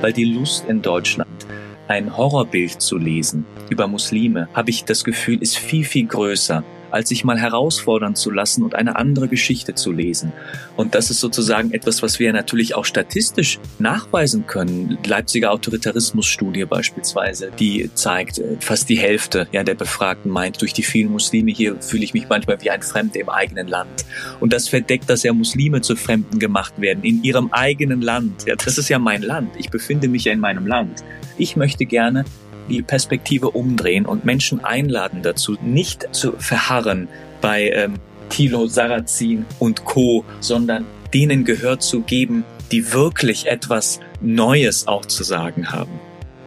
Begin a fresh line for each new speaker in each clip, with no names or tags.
weil die Lust in Deutschland ein Horrorbild zu lesen über Muslime, habe ich das Gefühl, ist viel, viel größer als sich mal herausfordern zu lassen und eine andere Geschichte zu lesen. Und das ist sozusagen etwas, was wir natürlich auch statistisch nachweisen können. Leipziger Autoritarismusstudie beispielsweise, die zeigt, äh, fast die Hälfte ja, der Befragten meint, durch die vielen Muslime hier fühle ich mich manchmal wie ein Fremder im eigenen Land. Und das verdeckt, dass ja Muslime zu Fremden gemacht werden in ihrem eigenen Land. Ja, das ist ja mein Land. Ich befinde mich ja in meinem Land. Ich möchte gerne die Perspektive umdrehen und Menschen einladen dazu, nicht zu verharren bei ähm, Thilo Sarrazin und Co., sondern denen Gehör zu geben, die wirklich etwas Neues auch zu sagen haben.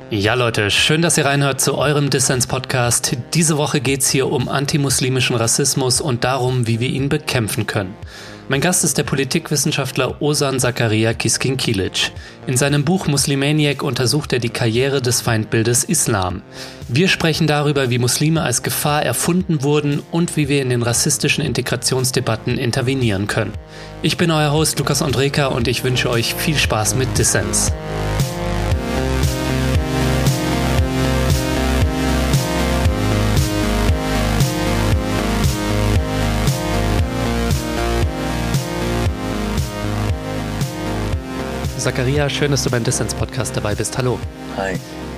Ja, Leute, schön, dass ihr reinhört zu eurem Dissens-Podcast. Diese Woche geht es hier um antimuslimischen Rassismus und darum, wie wir ihn bekämpfen können. Mein Gast ist der Politikwissenschaftler Osan Zakaria Kiskinkilic. In seinem Buch Muslimaniac untersucht er die Karriere des Feindbildes Islam. Wir sprechen darüber, wie Muslime als Gefahr erfunden wurden und wie wir in den rassistischen Integrationsdebatten intervenieren können. Ich bin euer Host Lukas Andreka und ich wünsche euch viel Spaß mit Dissens. Zakaria, schön, dass du beim Dissens-Podcast dabei bist. Hallo.
Hi.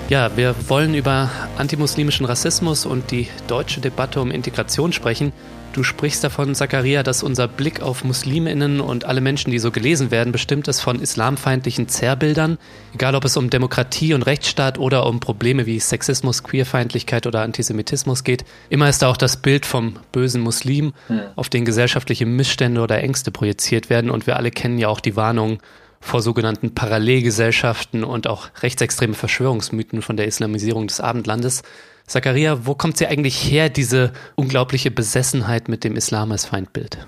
Ja, wir wollen über antimuslimischen Rassismus und die deutsche Debatte um Integration sprechen. Du sprichst davon, Zakaria, dass unser Blick auf Musliminnen und alle Menschen, die so gelesen werden, bestimmt ist von islamfeindlichen Zerrbildern. Egal, ob es um Demokratie und Rechtsstaat oder um Probleme wie Sexismus, Queerfeindlichkeit oder Antisemitismus geht. Immer ist da auch das Bild vom bösen Muslim, hm. auf den gesellschaftliche Missstände oder Ängste projiziert werden. Und wir alle kennen ja auch die Warnung vor sogenannten Parallelgesellschaften und auch rechtsextreme Verschwörungsmythen von der Islamisierung des Abendlandes. Zakaria, wo kommt sie eigentlich her, diese unglaubliche Besessenheit mit dem Islam als Feindbild?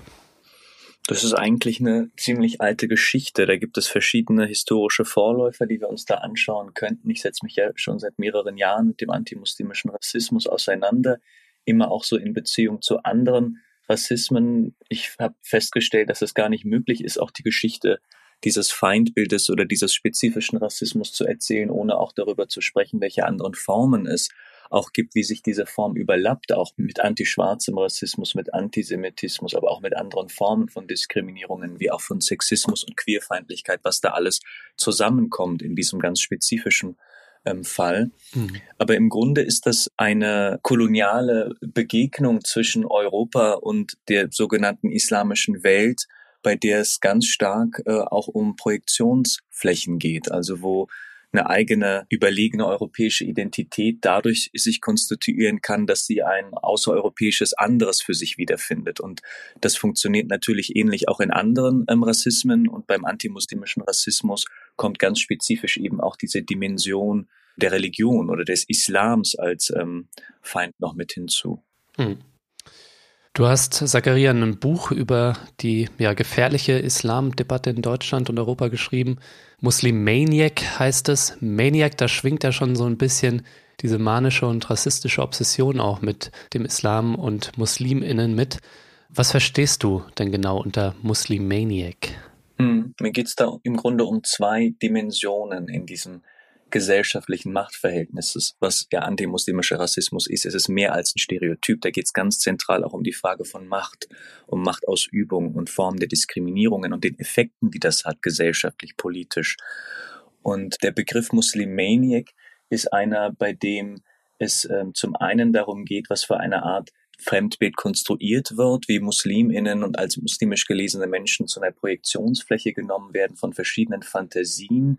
Das ist eigentlich eine ziemlich alte Geschichte. Da gibt es verschiedene historische Vorläufer, die wir uns da anschauen könnten. Ich setze mich ja schon seit mehreren Jahren mit dem antimuslimischen Rassismus auseinander, immer auch so in Beziehung zu anderen Rassismen. Ich habe festgestellt, dass es gar nicht möglich ist, auch die Geschichte dieses Feindbildes oder dieses spezifischen Rassismus zu erzählen, ohne auch darüber zu sprechen, welche anderen Formen es auch gibt, wie sich diese Form überlappt, auch mit antischwarzem Rassismus, mit Antisemitismus, aber auch mit anderen Formen von Diskriminierungen, wie auch von Sexismus und Queerfeindlichkeit, was da alles zusammenkommt in diesem ganz spezifischen ähm, Fall. Mhm. Aber im Grunde ist das eine koloniale Begegnung zwischen Europa und der sogenannten islamischen Welt, bei der es ganz stark äh, auch um Projektionsflächen geht, also wo eine eigene überlegene europäische Identität dadurch sich konstituieren kann, dass sie ein außereuropäisches anderes für sich wiederfindet. Und das funktioniert natürlich ähnlich auch in anderen ähm, Rassismen und beim antimuslimischen Rassismus kommt ganz spezifisch eben auch diese Dimension der Religion oder des Islams als ähm, Feind noch mit hinzu. Hm.
Du hast, Zakaria, ein Buch über die ja, gefährliche Islamdebatte in Deutschland und Europa geschrieben. Muslim Maniac heißt es. Maniac, da schwingt ja schon so ein bisschen diese manische und rassistische Obsession auch mit dem Islam und MuslimInnen mit. Was verstehst du denn genau unter Muslim Maniac?
Hm, mir geht es da im Grunde um zwei Dimensionen in diesem gesellschaftlichen Machtverhältnisses, was der antimuslimische Rassismus ist. Es ist mehr als ein Stereotyp. Da geht es ganz zentral auch um die Frage von Macht, um Machtausübung und Formen der Diskriminierungen und den Effekten, die das hat, gesellschaftlich, politisch. Und der Begriff Muslimaniac ist einer, bei dem es äh, zum einen darum geht, was für eine Art Fremdbild konstruiert wird, wie Musliminnen und als muslimisch gelesene Menschen zu einer Projektionsfläche genommen werden von verschiedenen Fantasien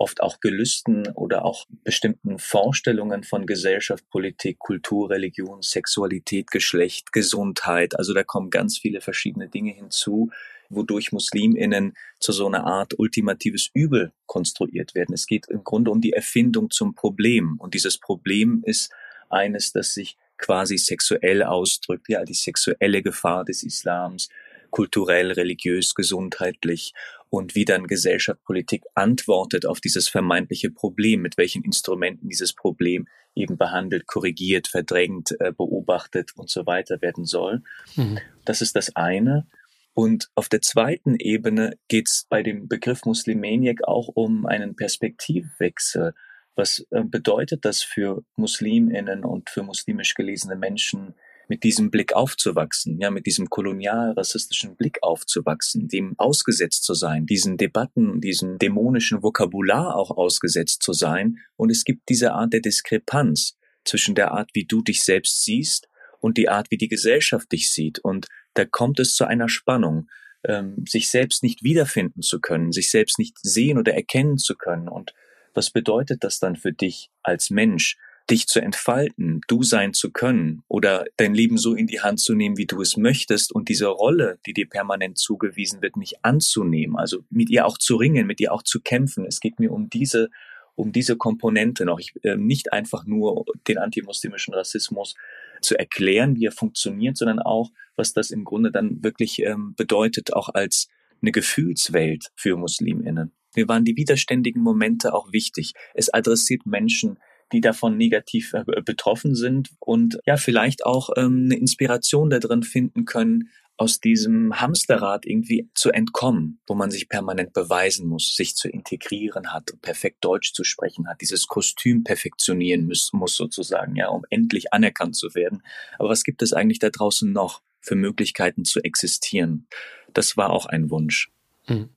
oft auch Gelüsten oder auch bestimmten Vorstellungen von Gesellschaft, Politik, Kultur, Religion, Sexualität, Geschlecht, Gesundheit. Also da kommen ganz viele verschiedene Dinge hinzu, wodurch Musliminnen zu so einer Art ultimatives Übel konstruiert werden. Es geht im Grunde um die Erfindung zum Problem. Und dieses Problem ist eines, das sich quasi sexuell ausdrückt, ja, die sexuelle Gefahr des Islams, kulturell, religiös, gesundheitlich und wie dann Gesellschaft, Politik antwortet auf dieses vermeintliche Problem, mit welchen Instrumenten dieses Problem eben behandelt, korrigiert, verdrängt, äh, beobachtet und so weiter werden soll. Mhm. Das ist das eine. Und auf der zweiten Ebene geht es bei dem Begriff Muslimeniak auch um einen Perspektivwechsel. Was äh, bedeutet das für Musliminnen und für muslimisch gelesene Menschen, mit diesem Blick aufzuwachsen, ja, mit diesem kolonial-rassistischen Blick aufzuwachsen, dem ausgesetzt zu sein, diesen Debatten, diesem dämonischen Vokabular auch ausgesetzt zu sein. Und es gibt diese Art der Diskrepanz zwischen der Art, wie du dich selbst siehst und die Art, wie die Gesellschaft dich sieht. Und da kommt es zu einer Spannung, ähm, sich selbst nicht wiederfinden zu können, sich selbst nicht sehen oder erkennen zu können. Und was bedeutet das dann für dich als Mensch? Dich zu entfalten, du sein zu können oder dein Leben so in die Hand zu nehmen, wie du es möchtest und diese Rolle, die dir permanent zugewiesen wird, nicht anzunehmen, also mit ihr auch zu ringen, mit ihr auch zu kämpfen. Es geht mir um diese um diese Komponente noch, ich, äh, nicht einfach nur den antimuslimischen Rassismus zu erklären, wie er funktioniert, sondern auch, was das im Grunde dann wirklich ähm, bedeutet, auch als eine Gefühlswelt für Musliminnen. Mir waren die widerständigen Momente auch wichtig. Es adressiert Menschen, die davon negativ äh, betroffen sind und ja, vielleicht auch ähm, eine Inspiration da drin finden können, aus diesem Hamsterrad irgendwie zu entkommen, wo man sich permanent beweisen muss, sich zu integrieren hat, perfekt Deutsch zu sprechen hat, dieses Kostüm perfektionieren muss, muss sozusagen, ja, um endlich anerkannt zu werden. Aber was gibt es eigentlich da draußen noch für Möglichkeiten zu existieren? Das war auch ein Wunsch. Mhm.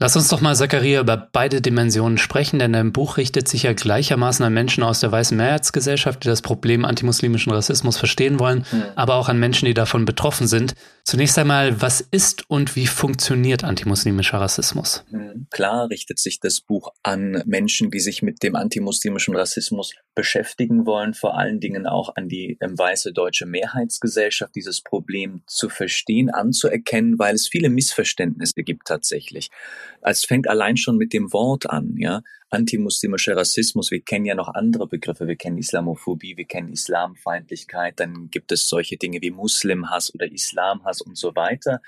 Lass uns doch mal, Zachariah, über beide Dimensionen sprechen, denn dein Buch richtet sich ja gleichermaßen an Menschen aus der weißen Mehrheitsgesellschaft, die das Problem antimuslimischen Rassismus verstehen wollen, mhm. aber auch an Menschen, die davon betroffen sind. Zunächst einmal, was ist und wie funktioniert antimuslimischer Rassismus?
Mhm. Klar richtet sich das Buch an Menschen, die sich mit dem antimuslimischen Rassismus beschäftigen wollen, vor allen Dingen auch an die ähm, weiße deutsche Mehrheitsgesellschaft, dieses Problem zu verstehen, anzuerkennen, weil es viele Missverständnisse gibt tatsächlich. Es fängt allein schon mit dem Wort an, ja. Antimuslimischer Rassismus, wir kennen ja noch andere Begriffe, wir kennen Islamophobie, wir kennen Islamfeindlichkeit, dann gibt es solche Dinge wie Muslimhass oder Islamhass und so weiter.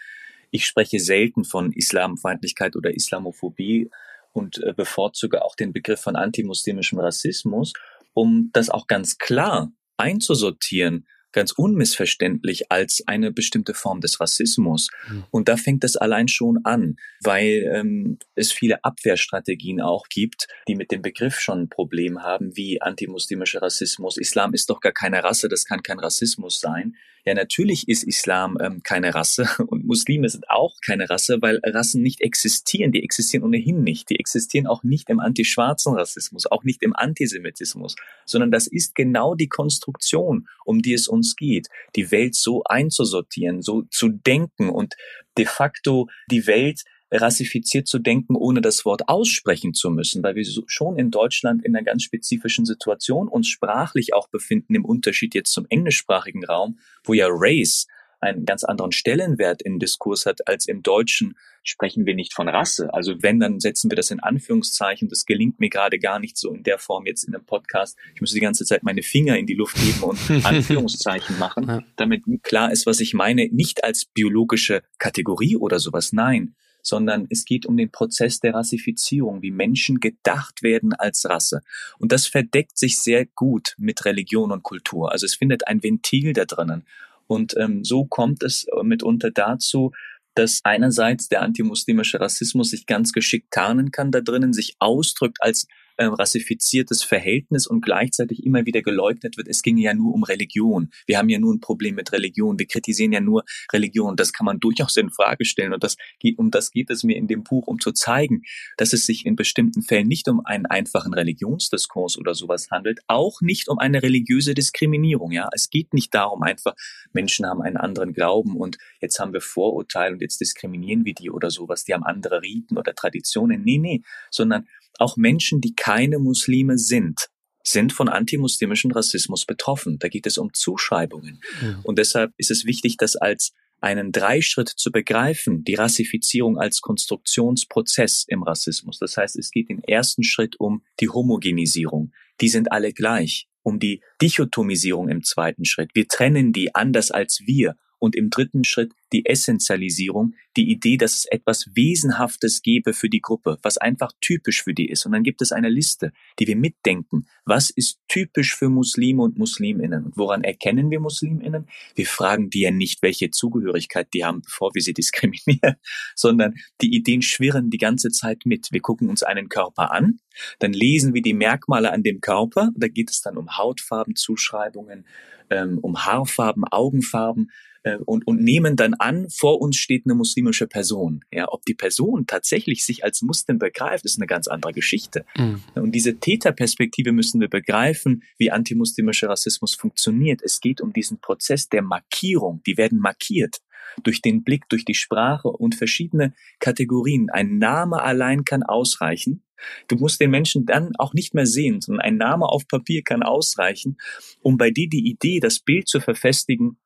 Ich spreche selten von Islamfeindlichkeit oder Islamophobie und äh, bevorzuge auch den Begriff von antimuslimischem Rassismus, um das auch ganz klar einzusortieren ganz unmissverständlich als eine bestimmte Form des Rassismus. Mhm. Und da fängt es allein schon an, weil ähm, es viele Abwehrstrategien auch gibt, die mit dem Begriff schon ein Problem haben, wie antimuslimischer Rassismus. Islam ist doch gar keine Rasse, das kann kein Rassismus sein. Ja, natürlich ist Islam ähm, keine Rasse und Muslime sind auch keine Rasse, weil Rassen nicht existieren. Die existieren ohnehin nicht. Die existieren auch nicht im antischwarzen Rassismus, auch nicht im Antisemitismus, sondern das ist genau die Konstruktion, um die es uns geht, die Welt so einzusortieren, so zu denken und de facto die Welt rassifiziert zu denken, ohne das Wort aussprechen zu müssen, weil wir schon in Deutschland in einer ganz spezifischen Situation uns sprachlich auch befinden, im Unterschied jetzt zum englischsprachigen Raum, wo ja Race einen ganz anderen Stellenwert im Diskurs hat als im Deutschen sprechen wir nicht von Rasse. Also wenn, dann setzen wir das in Anführungszeichen. Das gelingt mir gerade gar nicht so in der Form jetzt in einem Podcast. Ich muss die ganze Zeit meine Finger in die Luft heben und Anführungszeichen machen, damit klar ist, was ich meine. Nicht als biologische Kategorie oder sowas. Nein, sondern es geht um den Prozess der Rassifizierung, wie Menschen gedacht werden als Rasse. Und das verdeckt sich sehr gut mit Religion und Kultur. Also es findet ein Ventil da drinnen. Und ähm, so kommt es mitunter dazu, dass einerseits der antimuslimische Rassismus sich ganz geschickt tarnen kann da drinnen, sich ausdrückt als äh, rassifiziertes Verhältnis und gleichzeitig immer wieder geleugnet wird, es ginge ja nur um Religion. Wir haben ja nur ein Problem mit Religion. Wir kritisieren ja nur Religion. Das kann man durchaus in Frage stellen. Und das geht, um das geht es mir in dem Buch, um zu zeigen, dass es sich in bestimmten Fällen nicht um einen einfachen Religionsdiskurs oder sowas handelt, auch nicht um eine religiöse Diskriminierung. Ja, es geht nicht darum, einfach Menschen haben einen anderen Glauben und jetzt haben wir Vorurteile und jetzt diskriminieren wir die oder sowas. Die haben andere Riten oder Traditionen. Nee, nee, sondern auch Menschen, die keine Muslime sind, sind von antimuslimischem Rassismus betroffen. Da geht es um Zuschreibungen. Mhm. Und deshalb ist es wichtig, das als einen Dreischritt zu begreifen, die Rassifizierung als Konstruktionsprozess im Rassismus. Das heißt, es geht im ersten Schritt um die Homogenisierung. Die sind alle gleich. Um die Dichotomisierung im zweiten Schritt. Wir trennen die anders als wir Und im dritten Schritt die Essentialisierung, die Idee, dass es etwas Wesenhaftes gäbe für die Gruppe, was einfach typisch für die ist. Und dann gibt es eine Liste, die wir mitdenken. Was ist typisch für Muslime und Musliminnen? Und woran erkennen wir Musliminnen? Wir fragen die ja nicht, welche Zugehörigkeit die haben, bevor wir sie diskriminieren, sondern die Ideen schwirren die ganze Zeit mit. Wir gucken uns einen Körper an, dann lesen wir die Merkmale an dem Körper. Da geht es dann um Hautfarbenzuschreibungen, ähm, um Haarfarben, Augenfarben äh, und, und nehmen dann an, vor uns steht eine muslimische Person. Ja, ob die Person tatsächlich sich als Muslim begreift, ist eine ganz andere Geschichte. Mhm. Und diese Täterperspektive müssen wir begreifen, wie antimuslimischer Rassismus funktioniert. Es geht um diesen Prozess der Markierung. Die werden markiert durch den Blick, durch die Sprache und verschiedene Kategorien. Ein Name allein kann ausreichen. Du musst den Menschen dann auch nicht mehr sehen, sondern ein Name auf Papier kann ausreichen, um bei dir die Idee, das Bild zu verfestigen,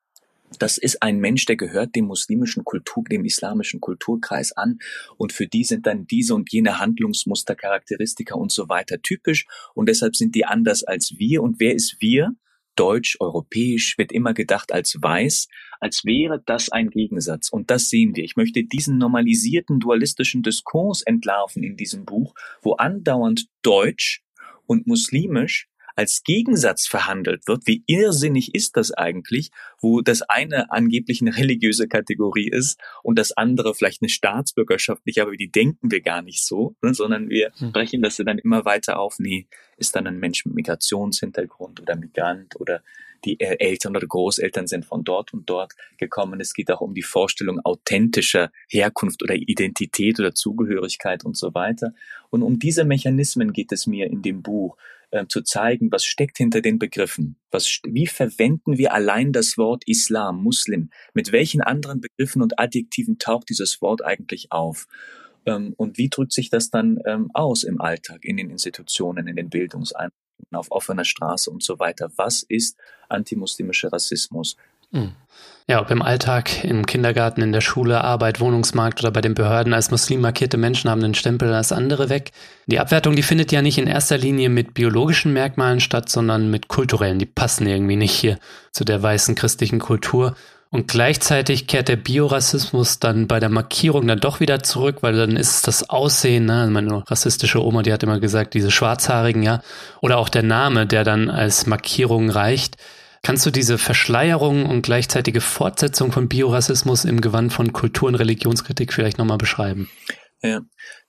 das ist ein Mensch, der gehört dem muslimischen Kultur, dem islamischen Kulturkreis an. Und für die sind dann diese und jene Handlungsmuster, Charakteristika und so weiter typisch. Und deshalb sind die anders als wir. Und wer ist wir? Deutsch, europäisch, wird immer gedacht als weiß, als wäre das ein Gegensatz. Und das sehen wir. Ich möchte diesen normalisierten dualistischen Diskurs entlarven in diesem Buch, wo andauernd Deutsch und muslimisch als Gegensatz verhandelt wird. Wie irrsinnig ist das eigentlich, wo das eine angeblich eine religiöse Kategorie ist und das andere vielleicht eine staatsbürgerschaftliche, aber die denken wir gar nicht so, ne, sondern wir hm. brechen das dann immer weiter auf. Nee, ist dann ein Mensch mit Migrationshintergrund oder Migrant oder die Eltern oder Großeltern sind von dort und dort gekommen. Es geht auch um die Vorstellung authentischer Herkunft oder Identität oder Zugehörigkeit und so weiter. Und um diese Mechanismen geht es mir in dem Buch äh, zu zeigen, was steckt hinter den Begriffen. Was, wie verwenden wir allein das Wort Islam, Muslim? Mit welchen anderen Begriffen und Adjektiven taucht dieses Wort eigentlich auf? Ähm, und wie drückt sich das dann ähm, aus im Alltag, in den Institutionen, in den Bildungseinrichtungen, auf offener Straße und so weiter? Was ist antimuslimischer Rassismus?
Mhm. Ja, ob im Alltag, im Kindergarten, in der Schule, Arbeit, Wohnungsmarkt oder bei den Behörden als Muslim markierte Menschen haben den Stempel als andere weg. Die Abwertung, die findet ja nicht in erster Linie mit biologischen Merkmalen statt, sondern mit kulturellen. Die passen irgendwie nicht hier zu der weißen christlichen Kultur. Und gleichzeitig kehrt der Biorassismus dann bei der Markierung dann doch wieder zurück, weil dann ist es das Aussehen, ne? Also meine rassistische Oma, die hat immer gesagt, diese Schwarzhaarigen, ja. Oder auch der Name, der dann als Markierung reicht. Kannst du diese Verschleierung und gleichzeitige Fortsetzung von Biorassismus im Gewand von Kultur- und Religionskritik vielleicht nochmal beschreiben?
Ja,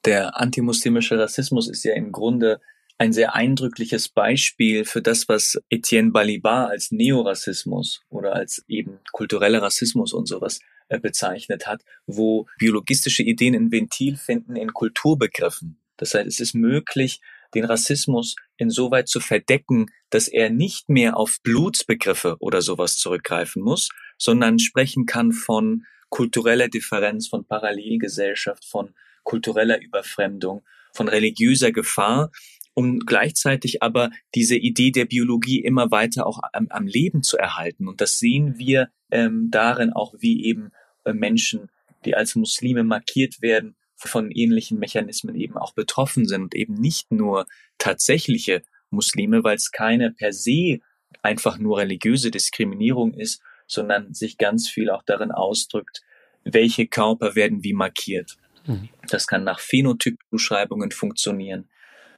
der antimuslimische Rassismus ist ja im Grunde ein sehr eindrückliches Beispiel für das, was Etienne Balibar als Neorassismus oder als eben kultureller Rassismus und sowas äh, bezeichnet hat, wo biologistische Ideen ein Ventil finden in Kulturbegriffen. Das heißt, es ist möglich, den Rassismus insoweit zu verdecken, dass er nicht mehr auf Blutsbegriffe oder sowas zurückgreifen muss, sondern sprechen kann von kultureller Differenz, von Parallelgesellschaft, von kultureller Überfremdung, von religiöser Gefahr, um gleichzeitig aber diese Idee der Biologie immer weiter auch am, am Leben zu erhalten. Und das sehen wir ähm, darin auch, wie eben äh, Menschen, die als Muslime markiert werden, von ähnlichen Mechanismen eben auch betroffen sind und eben nicht nur tatsächliche Muslime, weil es keine per se einfach nur religiöse Diskriminierung ist, sondern sich ganz viel auch darin ausdrückt, welche Körper werden wie markiert. Mhm. Das kann nach Phänotypbeschreibungen funktionieren.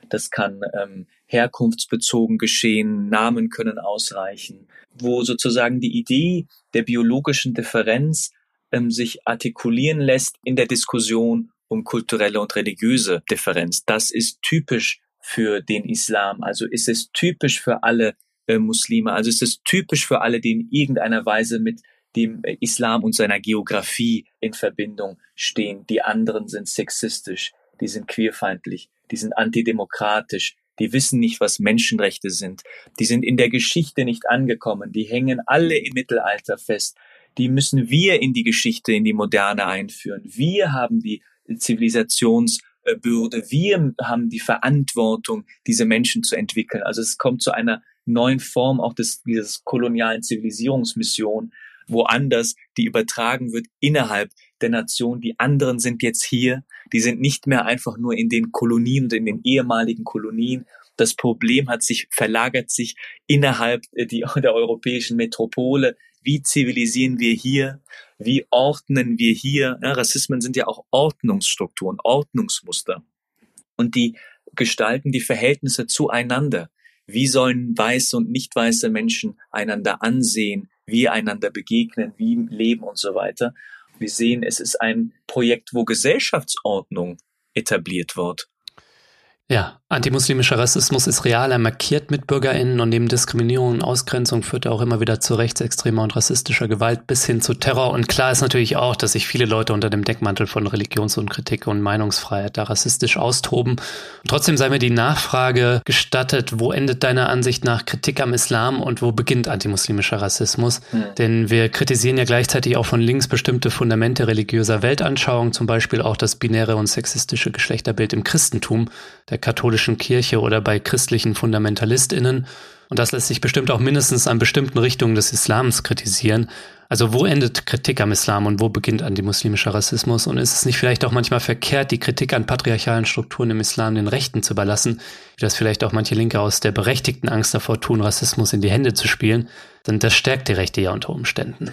Das kann ähm, herkunftsbezogen geschehen. Namen können ausreichen, wo sozusagen die Idee der biologischen Differenz ähm, sich artikulieren lässt in der Diskussion um kulturelle und religiöse Differenz. Das ist typisch für den Islam. Also ist es typisch für alle äh, Muslime. Also ist es typisch für alle, die in irgendeiner Weise mit dem äh, Islam und seiner Geografie in Verbindung stehen. Die anderen sind sexistisch, die sind queerfeindlich, die sind antidemokratisch, die wissen nicht, was Menschenrechte sind, die sind in der Geschichte nicht angekommen, die hängen alle im Mittelalter fest. Die müssen wir in die Geschichte, in die Moderne einführen. Wir haben die Zivilisationsbürde. Wir haben die Verantwortung, diese Menschen zu entwickeln. Also es kommt zu einer neuen Form auch des, dieses kolonialen Zivilisierungsmission, woanders, die übertragen wird innerhalb der Nation. Die anderen sind jetzt hier. Die sind nicht mehr einfach nur in den Kolonien und in den ehemaligen Kolonien. Das Problem hat sich verlagert sich innerhalb der europäischen Metropole wie zivilisieren wir hier, wie ordnen wir hier. Ja, Rassismen sind ja auch Ordnungsstrukturen, Ordnungsmuster. Und die gestalten die Verhältnisse zueinander. Wie sollen weiße und nicht weiße Menschen einander ansehen, wie einander begegnen, wie leben und so weiter. Wir sehen, es ist ein Projekt, wo Gesellschaftsordnung etabliert wird.
Ja, antimuslimischer Rassismus ist real, er markiert MitbürgerInnen und neben Diskriminierung und Ausgrenzung führt er auch immer wieder zu rechtsextremer und rassistischer Gewalt bis hin zu Terror. Und klar ist natürlich auch, dass sich viele Leute unter dem Deckmantel von Religionsunkritik und Meinungsfreiheit da rassistisch austoben. Und trotzdem sei mir die Nachfrage gestattet, wo endet deiner Ansicht nach Kritik am Islam und wo beginnt antimuslimischer Rassismus? Hm. Denn wir kritisieren ja gleichzeitig auch von links bestimmte Fundamente religiöser Weltanschauung, zum Beispiel auch das binäre und sexistische Geschlechterbild im Christentum der katholischen Kirche oder bei christlichen FundamentalistInnen. Und das lässt sich bestimmt auch mindestens an bestimmten Richtungen des Islams kritisieren. Also wo endet Kritik am Islam und wo beginnt antimuslimischer Rassismus? Und ist es nicht vielleicht auch manchmal verkehrt, die Kritik an patriarchalen Strukturen im Islam den Rechten zu überlassen, wie das vielleicht auch manche Linke aus der berechtigten Angst davor tun, Rassismus in die Hände zu spielen? Denn das stärkt die Rechte ja unter Umständen.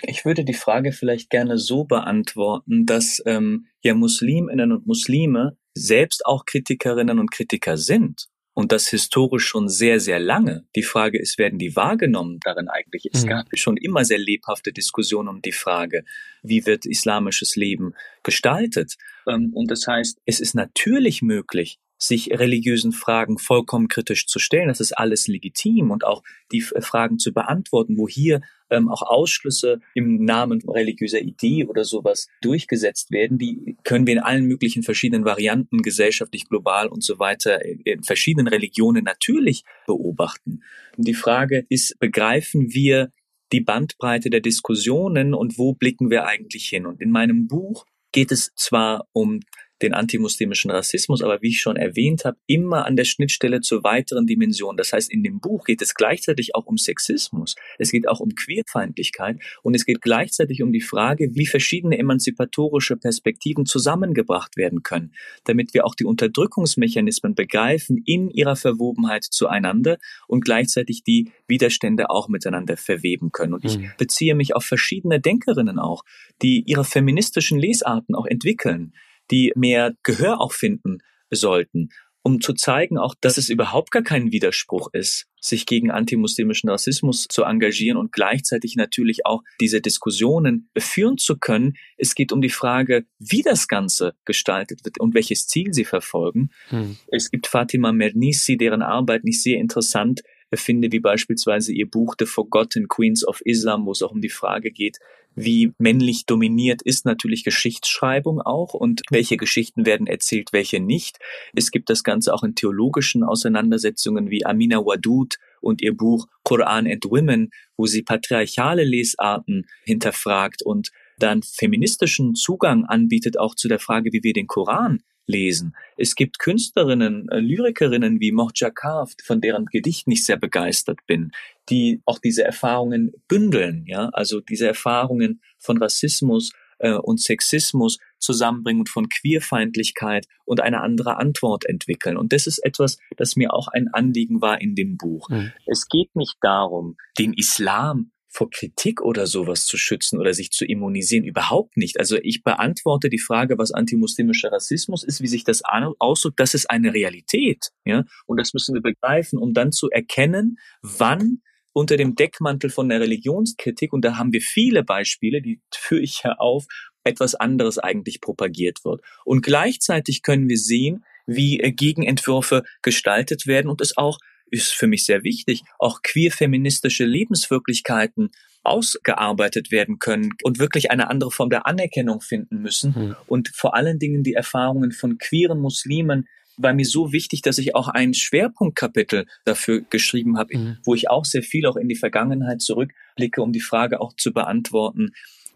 Ich würde die Frage vielleicht gerne so beantworten, dass ähm, ja Musliminnen und Muslime selbst auch Kritikerinnen und Kritiker sind und das historisch schon sehr, sehr lange. Die Frage ist, werden die wahrgenommen darin eigentlich? Es mhm. gab schon immer sehr lebhafte Diskussionen um die Frage, wie wird islamisches Leben gestaltet? Ähm, und das heißt, es ist natürlich möglich, sich religiösen Fragen vollkommen kritisch zu stellen. Das ist alles legitim und auch die Fragen zu beantworten, wo hier ähm, auch Ausschlüsse im Namen religiöser Idee oder sowas durchgesetzt werden, die können wir in allen möglichen verschiedenen Varianten, gesellschaftlich, global und so weiter, in verschiedenen Religionen natürlich beobachten. Und die Frage ist, begreifen wir die Bandbreite der Diskussionen und wo blicken wir eigentlich hin? Und in meinem Buch geht es zwar um den antimuslimischen Rassismus, aber wie ich schon erwähnt habe, immer an der Schnittstelle zur weiteren Dimension. Das heißt, in dem Buch geht es gleichzeitig auch um Sexismus, es geht auch um Queerfeindlichkeit und es geht gleichzeitig um die Frage, wie verschiedene emanzipatorische Perspektiven zusammengebracht werden können, damit wir auch die Unterdrückungsmechanismen begreifen in ihrer Verwobenheit zueinander und gleichzeitig die Widerstände auch miteinander verweben können. Und ich mhm. beziehe mich auf verschiedene Denkerinnen auch, die ihre feministischen Lesarten auch entwickeln die mehr Gehör auch finden sollten, um zu zeigen auch, dass es überhaupt gar kein Widerspruch ist, sich gegen antimuslimischen Rassismus zu engagieren und gleichzeitig natürlich auch diese Diskussionen führen zu können. Es geht um die Frage, wie das Ganze gestaltet wird und welches Ziel sie verfolgen. Hm. Es gibt Fatima Mernissi, deren Arbeit ich sehr interessant finde, wie beispielsweise ihr Buch The Forgotten Queens of Islam, wo es auch um die Frage geht, wie männlich dominiert ist natürlich Geschichtsschreibung auch und welche Geschichten werden erzählt, welche nicht. Es gibt das Ganze auch in theologischen Auseinandersetzungen wie Amina Wadud und ihr Buch Quran and Women, wo sie patriarchale Lesarten hinterfragt und dann feministischen Zugang anbietet auch zu der Frage, wie wir den Koran lesen. Es gibt Künstlerinnen, äh, Lyrikerinnen wie Mohja Kaf, von deren Gedichten ich sehr begeistert bin, die auch diese Erfahrungen bündeln, ja, also diese Erfahrungen von Rassismus äh, und Sexismus zusammenbringen und von Queerfeindlichkeit und eine andere Antwort entwickeln. Und das ist etwas, das mir auch ein Anliegen war in dem Buch. Mhm. Es geht nicht darum, den Islam vor Kritik oder sowas zu schützen oder sich zu immunisieren. Überhaupt nicht. Also ich beantworte die Frage, was antimuslimischer Rassismus ist, wie sich das ausdrückt. Das ist eine Realität. Ja? Und das müssen wir begreifen, um dann zu erkennen, wann unter dem Deckmantel von der Religionskritik, und da haben wir viele Beispiele, die führe ich ja auf, etwas anderes eigentlich propagiert wird. Und gleichzeitig können wir sehen, wie äh, Gegenentwürfe gestaltet werden und es auch ist für mich sehr wichtig, auch queer-feministische Lebenswirklichkeiten ausgearbeitet werden können und wirklich eine andere Form der Anerkennung finden müssen. Mhm. Und vor allen Dingen die Erfahrungen von queeren Muslimen war mir so wichtig, dass ich auch ein Schwerpunktkapitel dafür geschrieben habe, mhm. wo ich auch sehr viel auch in die Vergangenheit zurückblicke, um die Frage auch zu beantworten,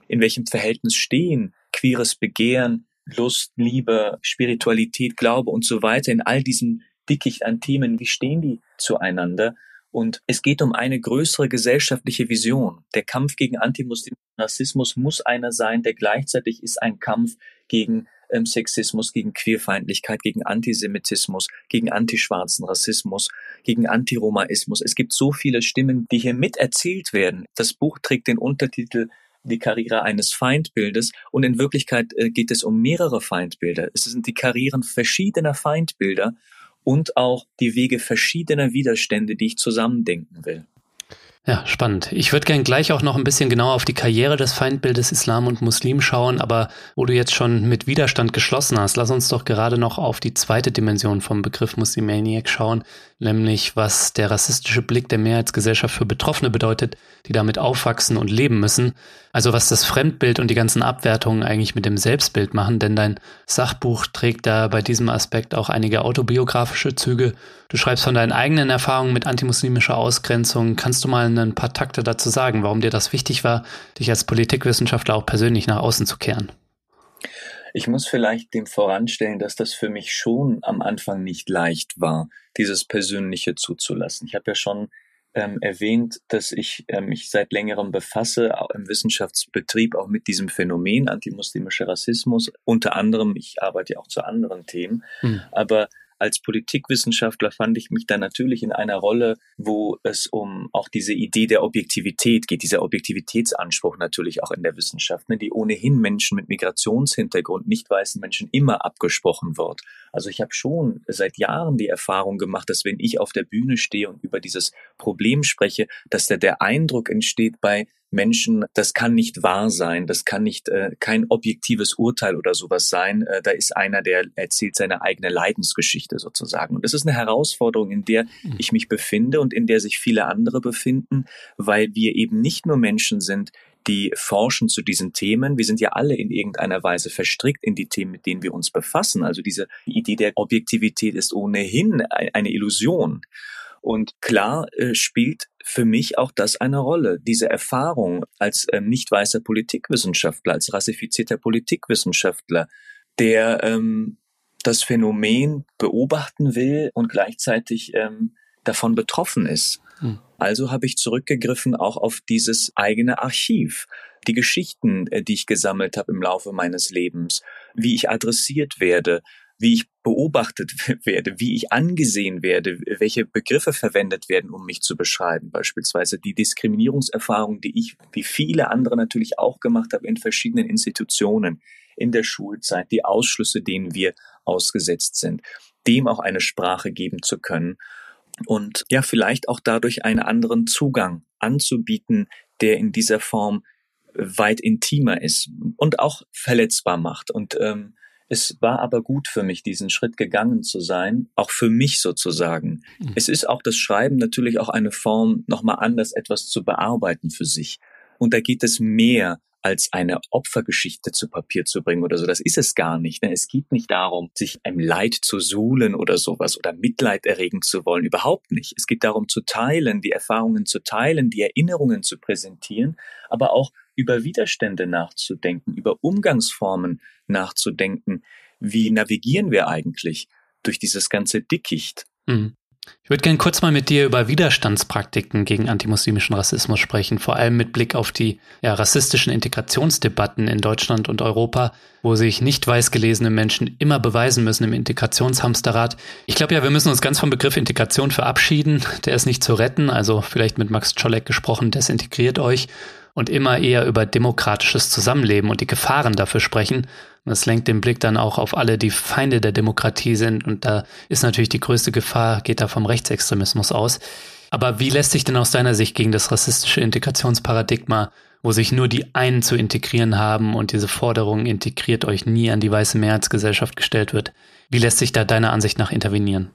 in welchem Verhältnis stehen queeres Begehren, Lust, Liebe, Spiritualität, Glaube und so weiter in all diesen Dickicht an Themen, wie stehen die zueinander? Und es geht um eine größere gesellschaftliche Vision. Der Kampf gegen antimuslimischen Rassismus muss einer sein, der gleichzeitig ist ein Kampf gegen ähm, Sexismus, gegen Queerfeindlichkeit, gegen Antisemitismus, gegen antischwarzen Rassismus, gegen Antiromaismus. Es gibt so viele Stimmen, die hier miterzählt werden. Das Buch trägt den Untertitel die Karriere eines Feindbildes und in Wirklichkeit äh, geht es um mehrere Feindbilder. Es sind die Karrieren verschiedener Feindbilder und auch die Wege verschiedener Widerstände, die ich zusammendenken will.
Ja, spannend. Ich würde gern gleich auch noch ein bisschen genauer auf die Karriere des Feindbildes Islam und Muslim schauen, aber wo du jetzt schon mit Widerstand geschlossen hast, lass uns doch gerade noch auf die zweite Dimension vom Begriff Muslimaniac schauen, nämlich was der rassistische Blick der Mehrheitsgesellschaft für Betroffene bedeutet, die damit aufwachsen und leben müssen. Also was das Fremdbild und die ganzen Abwertungen eigentlich mit dem Selbstbild machen, denn dein Sachbuch trägt da bei diesem Aspekt auch einige autobiografische Züge. Du schreibst von deinen eigenen Erfahrungen mit antimuslimischer Ausgrenzung. Kannst du mal ein paar Takte dazu sagen, warum dir das wichtig war, dich als Politikwissenschaftler auch persönlich nach außen zu kehren?
Ich muss vielleicht dem voranstellen, dass das für mich schon am Anfang nicht leicht war, dieses Persönliche zuzulassen. Ich habe ja schon ähm, erwähnt, dass ich äh, mich seit längerem befasse, auch im Wissenschaftsbetrieb, auch mit diesem Phänomen antimuslimischer Rassismus. Unter anderem, ich arbeite ja auch zu anderen Themen, mhm. aber als Politikwissenschaftler fand ich mich da natürlich in einer Rolle, wo es um auch diese Idee der Objektivität geht, dieser Objektivitätsanspruch natürlich auch in der Wissenschaft, ne, die ohnehin Menschen mit Migrationshintergrund, nicht weißen Menschen immer abgesprochen wird. Also ich habe schon seit Jahren die Erfahrung gemacht, dass wenn ich auf der Bühne stehe und über dieses Problem spreche, dass da der Eindruck entsteht bei Menschen, das kann nicht wahr sein, das kann nicht äh, kein objektives Urteil oder sowas sein. Äh, da ist einer, der erzählt seine eigene Leidensgeschichte sozusagen. Und das ist eine Herausforderung, in der mhm. ich mich befinde und in der sich viele andere befinden, weil wir eben nicht nur Menschen sind, die forschen zu diesen Themen. Wir sind ja alle in irgendeiner Weise verstrickt in die Themen, mit denen wir uns befassen. Also diese Idee der Objektivität ist ohnehin eine Illusion. Und klar äh, spielt für mich auch das eine Rolle. Diese Erfahrung als ähm, nicht weißer Politikwissenschaftler, als rassifizierter Politikwissenschaftler, der ähm, das Phänomen beobachten will und gleichzeitig ähm, davon betroffen ist. Hm. Also habe ich zurückgegriffen auch auf dieses eigene Archiv, die Geschichten, äh, die ich gesammelt habe im Laufe meines Lebens, wie ich adressiert werde, wie ich beobachtet werde, wie ich angesehen werde, welche Begriffe verwendet werden, um mich zu beschreiben. Beispielsweise die Diskriminierungserfahrung, die ich, wie viele andere natürlich auch gemacht habe in verschiedenen Institutionen, in der Schulzeit, die Ausschlüsse, denen wir ausgesetzt sind, dem auch eine Sprache geben zu können und ja, vielleicht auch dadurch einen anderen Zugang anzubieten, der in dieser Form weit intimer ist und auch verletzbar macht. Und ähm, es war aber gut für mich, diesen Schritt gegangen zu sein, auch für mich sozusagen. Mhm. Es ist auch das Schreiben natürlich auch eine Form, nochmal anders etwas zu bearbeiten für sich. Und da geht es mehr als eine Opfergeschichte zu Papier zu bringen oder so. Das ist es gar nicht. Ne? Es geht nicht darum, sich einem Leid zu suhlen oder sowas oder Mitleid erregen zu wollen. Überhaupt nicht. Es geht darum zu teilen, die Erfahrungen zu teilen, die Erinnerungen zu präsentieren, aber auch über Widerstände nachzudenken, über Umgangsformen nachzudenken. Wie navigieren wir eigentlich durch dieses ganze Dickicht?
Mhm. Ich würde gerne kurz mal mit dir über Widerstandspraktiken gegen antimuslimischen Rassismus sprechen, vor allem mit Blick auf die ja, rassistischen Integrationsdebatten in Deutschland und Europa, wo sich nicht weiß gelesene Menschen immer beweisen müssen im Integrationshamsterrad. Ich glaube ja, wir müssen uns ganz vom Begriff Integration verabschieden. Der ist nicht zu retten, also vielleicht mit Max Czolek gesprochen, desintegriert euch und immer eher über demokratisches Zusammenleben und die Gefahren dafür sprechen. Das lenkt den Blick dann auch auf alle, die Feinde der Demokratie sind. Und da ist natürlich die größte Gefahr, geht da vom Rechtsextremismus aus. Aber wie lässt sich denn aus deiner Sicht gegen das rassistische Integrationsparadigma, wo sich nur die einen zu integrieren haben und diese Forderung integriert euch nie an die weiße Mehrheitsgesellschaft gestellt wird, wie lässt sich da deiner Ansicht nach intervenieren?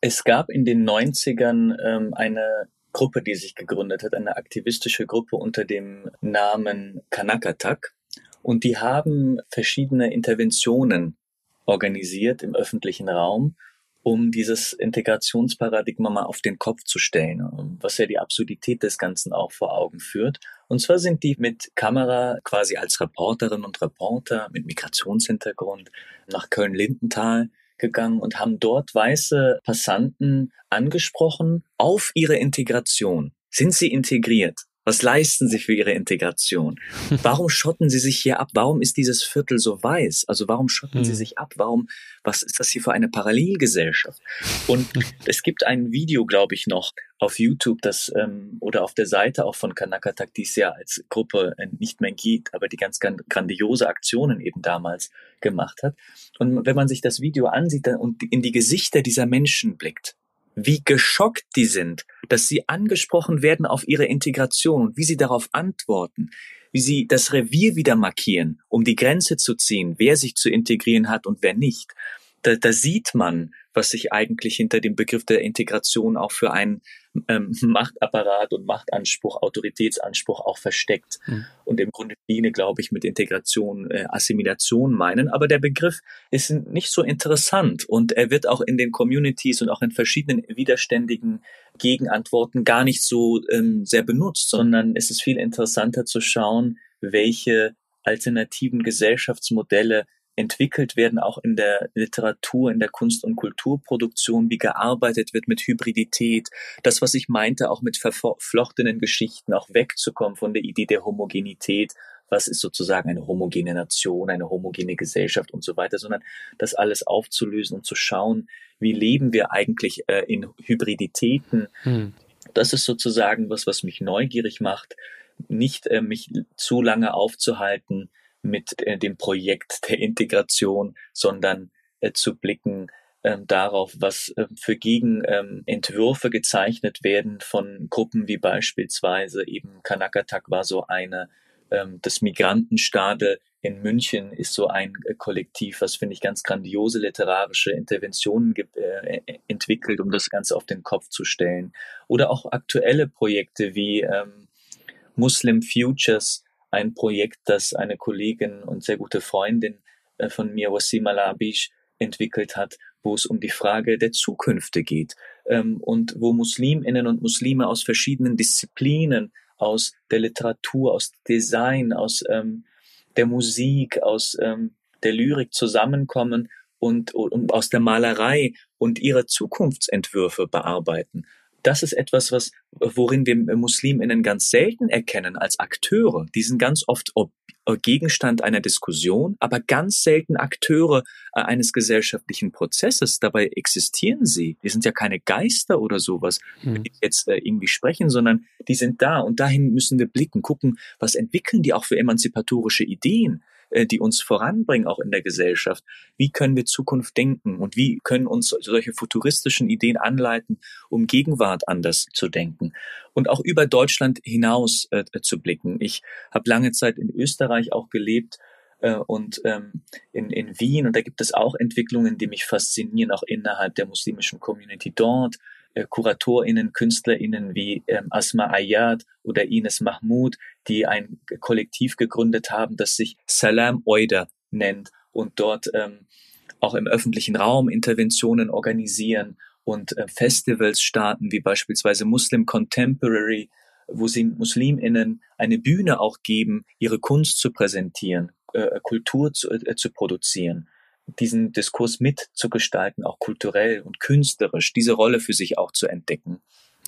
Es gab in den 90ern ähm, eine Gruppe, die sich gegründet hat, eine aktivistische Gruppe unter dem Namen Kanakatak. Und die haben verschiedene Interventionen organisiert im öffentlichen Raum, um dieses Integrationsparadigma mal auf den Kopf zu stellen, was ja die Absurdität des Ganzen auch vor Augen führt. Und zwar sind die mit Kamera quasi als Reporterinnen und Reporter mit Migrationshintergrund nach Köln-Lindenthal gegangen und haben dort weiße Passanten angesprochen auf ihre Integration. Sind sie integriert? Was leisten sie für ihre Integration? Warum schotten sie sich hier ab? Warum ist dieses Viertel so weiß? Also warum schotten hm. sie sich ab? Warum, was ist das hier für eine Parallelgesellschaft? Und es gibt ein Video, glaube ich, noch auf YouTube, das ähm, oder auf der Seite auch von Kanakatak, die es ja als Gruppe äh, nicht mehr gibt, aber die ganz, ganz grandiose Aktionen eben damals gemacht hat. Und wenn man sich das Video ansieht dann, und in die Gesichter dieser Menschen blickt, wie geschockt die sind, dass sie angesprochen werden auf ihre Integration und wie sie darauf antworten, wie sie das Revier wieder markieren, um die Grenze zu ziehen, wer sich zu integrieren hat und wer nicht. Da, da sieht man, was sich eigentlich hinter dem Begriff der Integration auch für einen ähm, Machtapparat und Machtanspruch, Autoritätsanspruch auch versteckt. Mhm. Und im Grunde viele, glaube ich, mit Integration äh, Assimilation meinen. Aber der Begriff ist nicht so interessant und er wird auch in den Communities und auch in verschiedenen widerständigen Gegenantworten gar nicht so ähm, sehr benutzt, sondern es ist viel interessanter zu schauen, welche alternativen Gesellschaftsmodelle entwickelt werden, auch in der Literatur, in der Kunst- und Kulturproduktion, wie gearbeitet wird mit Hybridität. Das, was ich meinte, auch mit verflochtenen Geschichten, auch wegzukommen von der Idee der Homogenität. Was ist sozusagen eine homogene Nation, eine homogene Gesellschaft und so weiter, sondern das alles aufzulösen und zu schauen, wie leben wir eigentlich äh, in Hybriditäten. Hm. Das ist sozusagen was, was mich neugierig macht, nicht äh, mich zu lange aufzuhalten mit äh, dem Projekt der Integration, sondern äh, zu blicken ähm, darauf, was äh, für Gegenentwürfe ähm, gezeichnet werden von Gruppen wie beispielsweise eben Kanakatak war so eine, ähm, das Migrantenstadel in München ist so ein Kollektiv, was finde ich ganz grandiose literarische Interventionen äh, entwickelt, um das Ganze auf den Kopf zu stellen. Oder auch aktuelle Projekte wie ähm, Muslim Futures, ein Projekt, das eine Kollegin und sehr gute Freundin äh, von mir, Wasima Labish, entwickelt hat, wo es um die Frage der Zukünfte geht. Ähm, und wo Musliminnen und Muslime aus verschiedenen Disziplinen, aus der Literatur, aus Design, aus ähm, der Musik, aus ähm, der Lyrik zusammenkommen und, und aus der Malerei und ihre Zukunftsentwürfe bearbeiten das ist etwas, was, worin wir Musliminnen ganz selten erkennen als Akteure. Die sind ganz oft äh, Gegenstand einer Diskussion, aber ganz selten Akteure äh, eines gesellschaftlichen Prozesses. Dabei existieren sie. Die sind ja keine Geister oder sowas, hm. die jetzt äh, irgendwie sprechen, sondern die sind da und dahin müssen wir blicken, gucken, was entwickeln die auch für emanzipatorische Ideen die uns voranbringen, auch in der Gesellschaft. Wie können wir Zukunft denken und wie können uns solche futuristischen Ideen anleiten, um Gegenwart anders zu denken und auch über Deutschland hinaus äh, zu blicken. Ich habe lange Zeit in Österreich auch gelebt äh, und ähm, in, in Wien und da gibt es auch Entwicklungen, die mich faszinieren, auch innerhalb der muslimischen Community dort äh, KuratorInnen, KünstlerInnen wie ähm, Asma Ayad oder Ines Mahmoud, die ein Kollektiv gegründet haben, das sich Salam Oida nennt und dort ähm, auch im öffentlichen Raum Interventionen organisieren und äh, Festivals starten, wie beispielsweise Muslim Contemporary, wo sie MuslimInnen eine Bühne auch geben, ihre Kunst zu präsentieren, äh, Kultur zu, äh, zu produzieren diesen Diskurs mitzugestalten, auch kulturell und künstlerisch, diese Rolle für sich auch zu entdecken.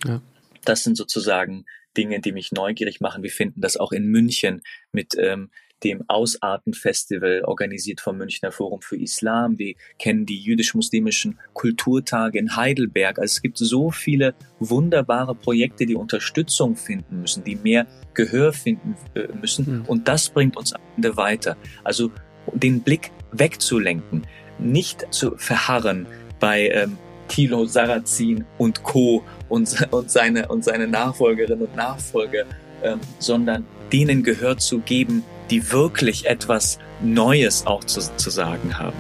Ja. Das sind sozusagen Dinge, die mich neugierig machen. Wir finden das auch in München mit ähm, dem Ausarten-Festival, organisiert vom Münchner Forum für Islam. Wir kennen die jüdisch-muslimischen Kulturtage in Heidelberg. Also es gibt so viele wunderbare Projekte, die Unterstützung finden müssen, die mehr Gehör finden äh, müssen. Mhm. Und das bringt uns am Ende weiter. Also den Blick wegzulenken, nicht zu verharren bei ähm, Thilo Sarrazin und Co. und, und, seine, und seine Nachfolgerinnen und Nachfolger, ähm, sondern denen Gehör zu geben, die wirklich etwas Neues auch zu, zu sagen haben.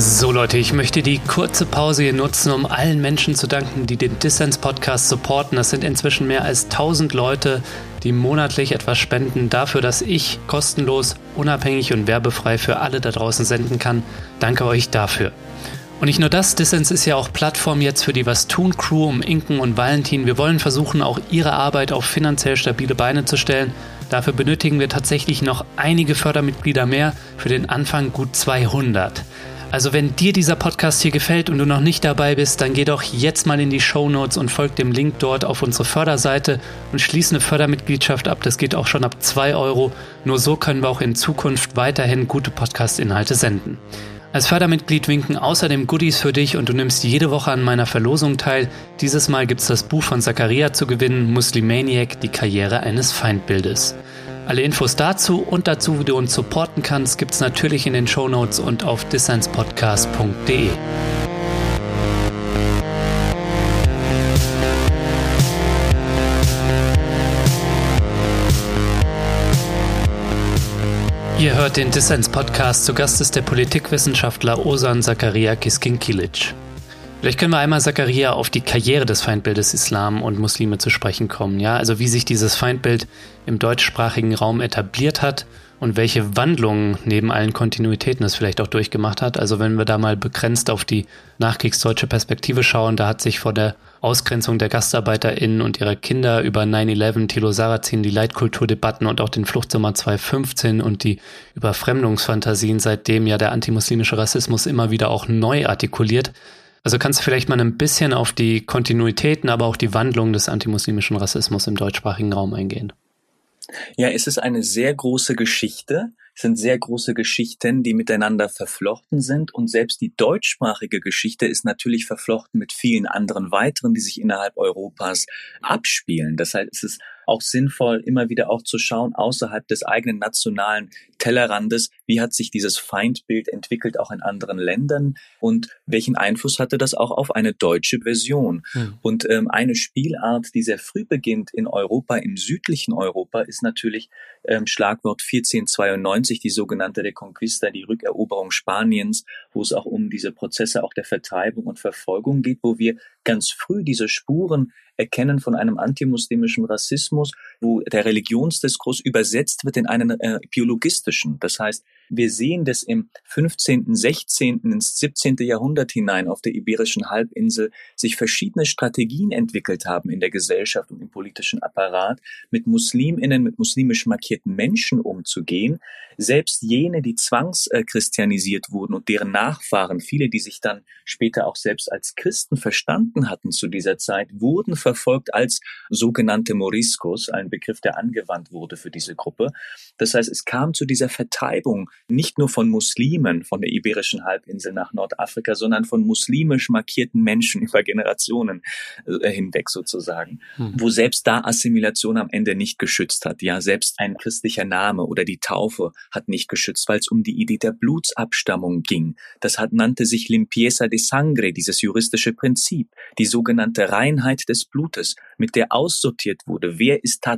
So Leute, ich möchte die kurze Pause hier nutzen, um allen Menschen zu danken, die den Dissens Podcast supporten. Das sind inzwischen mehr als 1000 Leute, die monatlich etwas spenden dafür, dass ich kostenlos, unabhängig und werbefrei für alle da draußen senden kann. Danke euch dafür. Und nicht nur das, Dissens ist ja auch Plattform jetzt für die Was tun Crew um Inken und Valentin. Wir wollen versuchen, auch ihre Arbeit auf finanziell stabile Beine zu stellen Dafür benötigen wir tatsächlich noch einige Fördermitglieder mehr, für den Anfang gut 200. Also wenn dir dieser Podcast hier gefällt und du noch nicht dabei bist, dann geh doch jetzt mal in die Show Notes und folg dem Link dort auf unsere Förderseite und schließ eine Fördermitgliedschaft ab. Das geht auch schon ab 2 Euro. Nur so können wir auch in Zukunft weiterhin gute Podcast-Inhalte senden. Als Fördermitglied winken außerdem Goodies für dich und du nimmst jede Woche an meiner Verlosung teil. Dieses Mal gibt's das Buch von Zakaria zu gewinnen, Muslimaniac, die Karriere eines Feindbildes. Alle Infos dazu und dazu, wie du uns supporten kannst, gibt's natürlich in den Show Notes und auf dissenspodcast.de. Ihr hört den Dissens-Podcast. Zu Gast ist der Politikwissenschaftler Osan Zakaria Kiskinkilic. Vielleicht können wir einmal, Zakaria, auf die Karriere des Feindbildes Islam und Muslime zu sprechen kommen. Ja, also wie sich dieses Feindbild im deutschsprachigen Raum etabliert hat und welche Wandlungen neben allen Kontinuitäten es vielleicht auch durchgemacht hat. Also wenn wir da mal begrenzt auf die nachkriegsdeutsche Perspektive schauen, da hat sich vor der Ausgrenzung der GastarbeiterInnen und ihrer Kinder über 9-11, Thilo Sarrazin, die Leitkulturdebatten und auch den Fluchtsommer 2015 und die Überfremdungsfantasien, seitdem ja der antimuslimische Rassismus immer wieder auch neu artikuliert. Also kannst du vielleicht mal ein bisschen auf die Kontinuitäten, aber auch die Wandlung des antimuslimischen Rassismus im deutschsprachigen Raum eingehen?
Ja, es ist eine sehr große Geschichte. Es sind sehr große Geschichten, die miteinander verflochten sind. Und selbst die deutschsprachige Geschichte ist natürlich verflochten mit vielen anderen weiteren, die sich innerhalb Europas abspielen. Das heißt, es ist auch sinnvoll, immer wieder auch zu schauen, außerhalb des eigenen nationalen Tellerrandes, wie hat sich dieses Feindbild entwickelt, auch in anderen Ländern und welchen Einfluss hatte das auch auf eine deutsche Version. Mhm. Und ähm, eine Spielart, die sehr früh beginnt in Europa, im südlichen Europa, ist natürlich ähm, Schlagwort 1492, die sogenannte Reconquista, die Rückeroberung Spaniens, wo es auch um diese Prozesse auch der Vertreibung und Verfolgung geht, wo wir ganz früh diese Spuren erkennen von einem antimuslimischen Rassismus, wo der Religionsdiskurs übersetzt wird in einen äh, biologistischen. Das heißt, wir sehen das im 15., 16., ins 17. Jahrhundert hinein auf der iberischen Halbinsel sich verschiedene Strategien entwickelt haben in der Gesellschaft und im politischen Apparat, mit Musliminnen, mit muslimisch markierten Menschen umzugehen. Selbst jene, die zwangschristianisiert wurden und deren Nachfahren, viele, die sich dann später auch selbst als Christen verstanden hatten zu dieser Zeit, wurden verfolgt als sogenannte Moriscos, ein Begriff, der angewandt wurde für diese Gruppe. Das heißt, es kam zu dieser Vertreibung nicht nur von Muslimen von der iberischen Halbinsel nach Nordafrika, sondern von muslimisch markierten Menschen über Generationen äh, hinweg sozusagen, hm. wo selbst da Assimilation am Ende nicht geschützt hat. Ja, selbst ein christlicher Name oder die Taufe hat nicht geschützt, weil es um die Idee der Blutsabstammung ging. Das hat, nannte sich Limpieza de Sangre, dieses juristische Prinzip, die sogenannte Reinheit des Blutes, mit der aussortiert wurde, wer ist tatsächlich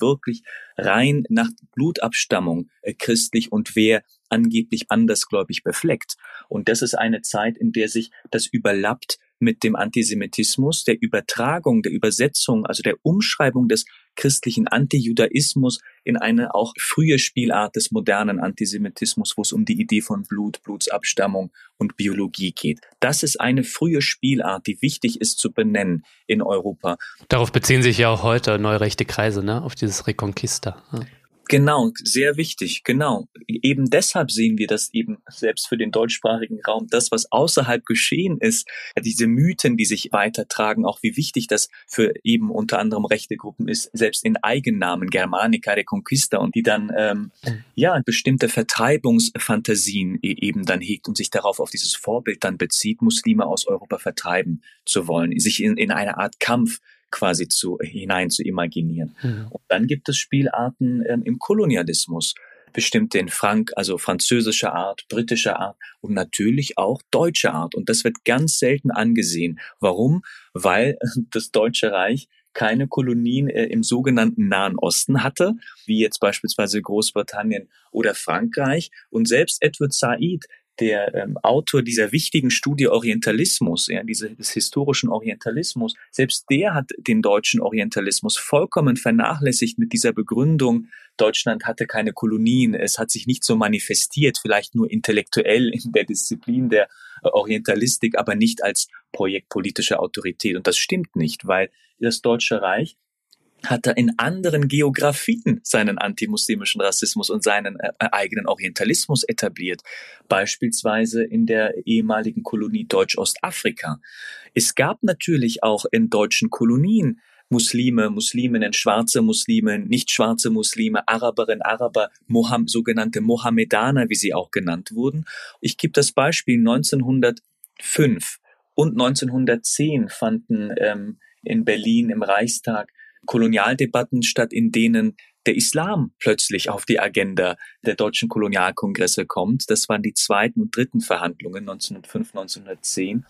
wirklich rein nach Blutabstammung äh, christlich und wer angeblich andersgläubig befleckt. Und das ist eine Zeit, in der sich das überlappt mit dem Antisemitismus, der Übertragung, der Übersetzung, also der Umschreibung des christlichen Antijudaismus in eine auch frühe Spielart des modernen Antisemitismus, wo es um die Idee von Blut, Blutsabstammung und Biologie geht. Das ist eine frühe Spielart, die wichtig ist zu benennen in Europa.
Darauf beziehen sich ja auch heute neurechte Kreise, ne? auf dieses Reconquista. Ja.
Genau, sehr wichtig, genau. Eben deshalb sehen wir, dass eben selbst für den deutschsprachigen Raum das, was außerhalb geschehen ist, diese Mythen, die sich weitertragen, auch wie wichtig das für eben unter anderem rechte Gruppen ist, selbst in Eigennamen, Germanica, Reconquista und die dann ähm, mhm. ja bestimmte Vertreibungsfantasien e-, eben dann hegt und sich darauf auf dieses Vorbild dann bezieht, Muslime aus Europa vertreiben zu wollen, sich in, in eine Art Kampf quasi zu, hinein zu imaginieren. Mhm. Und dann gibt es Spielarten ähm, im Kolonialismus, bestimmte in Frank, also französischer Art, britischer Art und natürlich auch deutscher Art. Und das wird ganz selten angesehen. Warum? Weil das Deutsche Reich keine Kolonien äh, im sogenannten Nahen Osten hatte, wie jetzt beispielsweise Großbritannien oder Frankreich. Und selbst Edward Said, der ähm, Autor dieser wichtigen Studie Orientalismus, ja, diese, des historischen Orientalismus, selbst der hat den deutschen Orientalismus vollkommen vernachlässigt mit dieser Begründung, Deutschland hatte keine Kolonien, es hat sich nicht so manifestiert, vielleicht nur intellektuell in der Disziplin der äh, Orientalistik, aber nicht als Projekt politischer Autorität. Und das stimmt nicht, weil das Deutsche Reich hat er in anderen Geografien seinen antimuslimischen Rassismus und seinen äh, eigenen Orientalismus etabliert, beispielsweise in der ehemaligen Kolonie Deutsch-Ostafrika. Es gab natürlich auch in deutschen Kolonien Muslime, Musliminnen, schwarze Muslime, nicht schwarze Muslime, Araberinnen, Araber, Moham, sogenannte Mohammedaner, wie sie auch genannt wurden. Ich gebe das Beispiel 1905 und 1910 fanden ähm, in Berlin im Reichstag Kolonialdebatten statt, in denen der Islam plötzlich auf die Agenda der deutschen Kolonialkongresse kommt. Das waren die zweiten und dritten Verhandlungen 1905, 1910.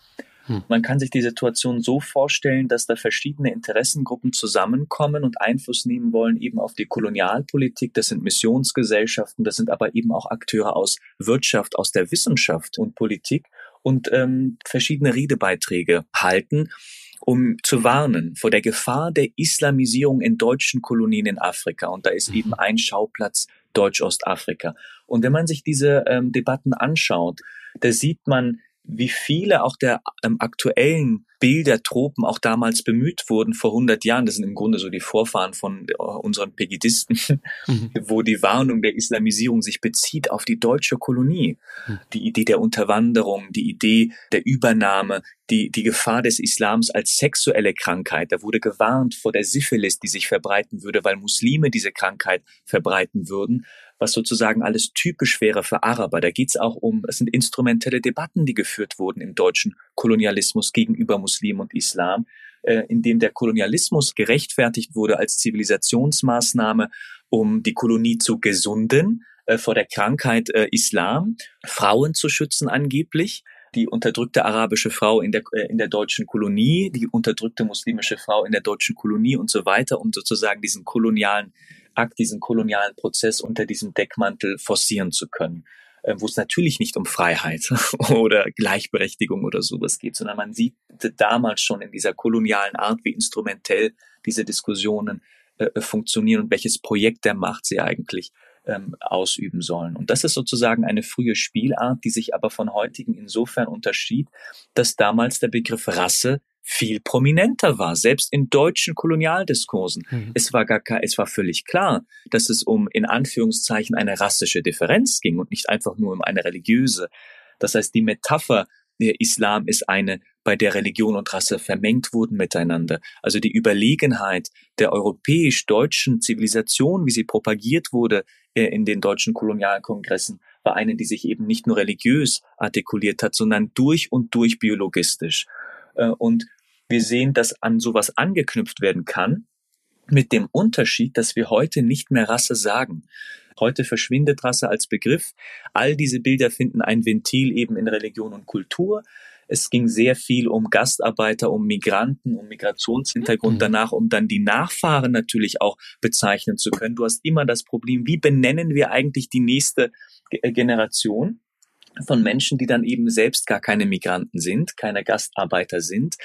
Hm. Man kann sich die Situation so vorstellen, dass da verschiedene Interessengruppen zusammenkommen und Einfluss nehmen wollen eben auf die Kolonialpolitik. Das sind Missionsgesellschaften, das sind aber eben auch Akteure aus Wirtschaft, aus der Wissenschaft und Politik und ähm, verschiedene Redebeiträge halten um zu warnen vor der Gefahr der Islamisierung in deutschen Kolonien in Afrika. Und da ist mhm. eben ein Schauplatz Deutsch-Ostafrika. Und wenn man sich diese ähm, Debatten anschaut, da sieht man, wie viele auch der ähm, aktuellen Bilder, Tropen auch damals bemüht wurden vor 100 Jahren. Das sind im Grunde so die Vorfahren von äh, unseren Pegidisten, mhm. wo die Warnung der Islamisierung sich bezieht auf die deutsche Kolonie. Mhm. Die Idee der Unterwanderung, die Idee der Übernahme, die, die Gefahr des Islams als sexuelle Krankheit. Da wurde gewarnt vor der Syphilis, die sich verbreiten würde, weil Muslime diese Krankheit verbreiten würden was sozusagen alles typisch wäre für Araber. Da geht es auch um, es sind instrumentelle Debatten, die geführt wurden im deutschen Kolonialismus gegenüber Muslim und Islam, äh, in dem der Kolonialismus gerechtfertigt wurde als Zivilisationsmaßnahme, um die Kolonie zu gesunden äh, vor der Krankheit äh, Islam, Frauen zu schützen angeblich die unterdrückte arabische Frau in der, äh, in der deutschen Kolonie, die unterdrückte muslimische Frau in der deutschen Kolonie und so weiter, um sozusagen diesen kolonialen Akt, diesen kolonialen Prozess unter diesem Deckmantel forcieren zu können. Äh, wo es natürlich nicht um Freiheit oder Gleichberechtigung oder sowas geht, sondern man sieht damals schon in dieser kolonialen Art, wie instrumentell diese Diskussionen äh, äh, funktionieren und welches Projekt der Macht sie eigentlich ähm, ausüben sollen. Und das ist sozusagen eine frühe Spielart, die sich aber von heutigen insofern unterschied, dass damals der Begriff Rasse viel prominenter war, selbst in deutschen Kolonialdiskursen. Mhm. Es war gar es war völlig klar, dass es um in Anführungszeichen eine rassische Differenz ging und nicht einfach nur um eine religiöse. Das heißt, die Metapher der Islam ist eine, bei der Religion und Rasse vermengt wurden miteinander. Also die Überlegenheit der europäisch-deutschen Zivilisation, wie sie propagiert wurde äh, in den deutschen Kolonialkongressen, war eine, die sich eben nicht nur religiös artikuliert hat, sondern durch und durch biologistisch. Äh, und wir sehen, dass an sowas angeknüpft werden kann, mit dem Unterschied, dass wir heute nicht mehr Rasse sagen. Heute verschwindet Rasse als Begriff. All diese Bilder finden ein Ventil eben in Religion und Kultur. Es ging sehr viel um Gastarbeiter, um Migranten, um Migrationshintergrund, mhm. danach, um dann die Nachfahren natürlich auch bezeichnen zu können. Du hast immer das Problem, wie benennen wir eigentlich die nächste Generation? von Menschen, die dann eben selbst gar keine Migranten sind, keine Gastarbeiter sind.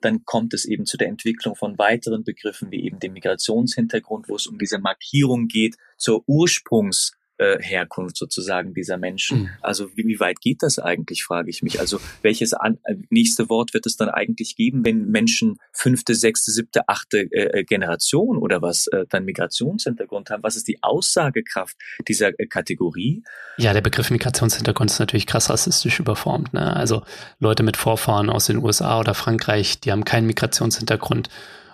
Dann kommt es eben zu der Entwicklung von weiteren Begriffen wie eben dem Migrationshintergrund, wo es um diese Markierung geht zur Ursprungs äh, Herkunft sozusagen dieser Menschen. Mhm. Also wie, wie, weit geht das eigentlich, frage ich mich. Also welches an, äh, nächste Wort wird es dann eigentlich geben, wenn Menschen fünfte, sechste, siebte, achte äh, äh, Generation oder was äh, dann Migrationshintergrund haben? Was ist die Aussagekraft dieser äh, Kategorie?
Ja, der Begriff Migrationshintergrund ist natürlich krass rassistisch überformt. Ne? Also Leute mit Vorfahren aus den USA oder Frankreich, die haben keinen Migrationshintergrund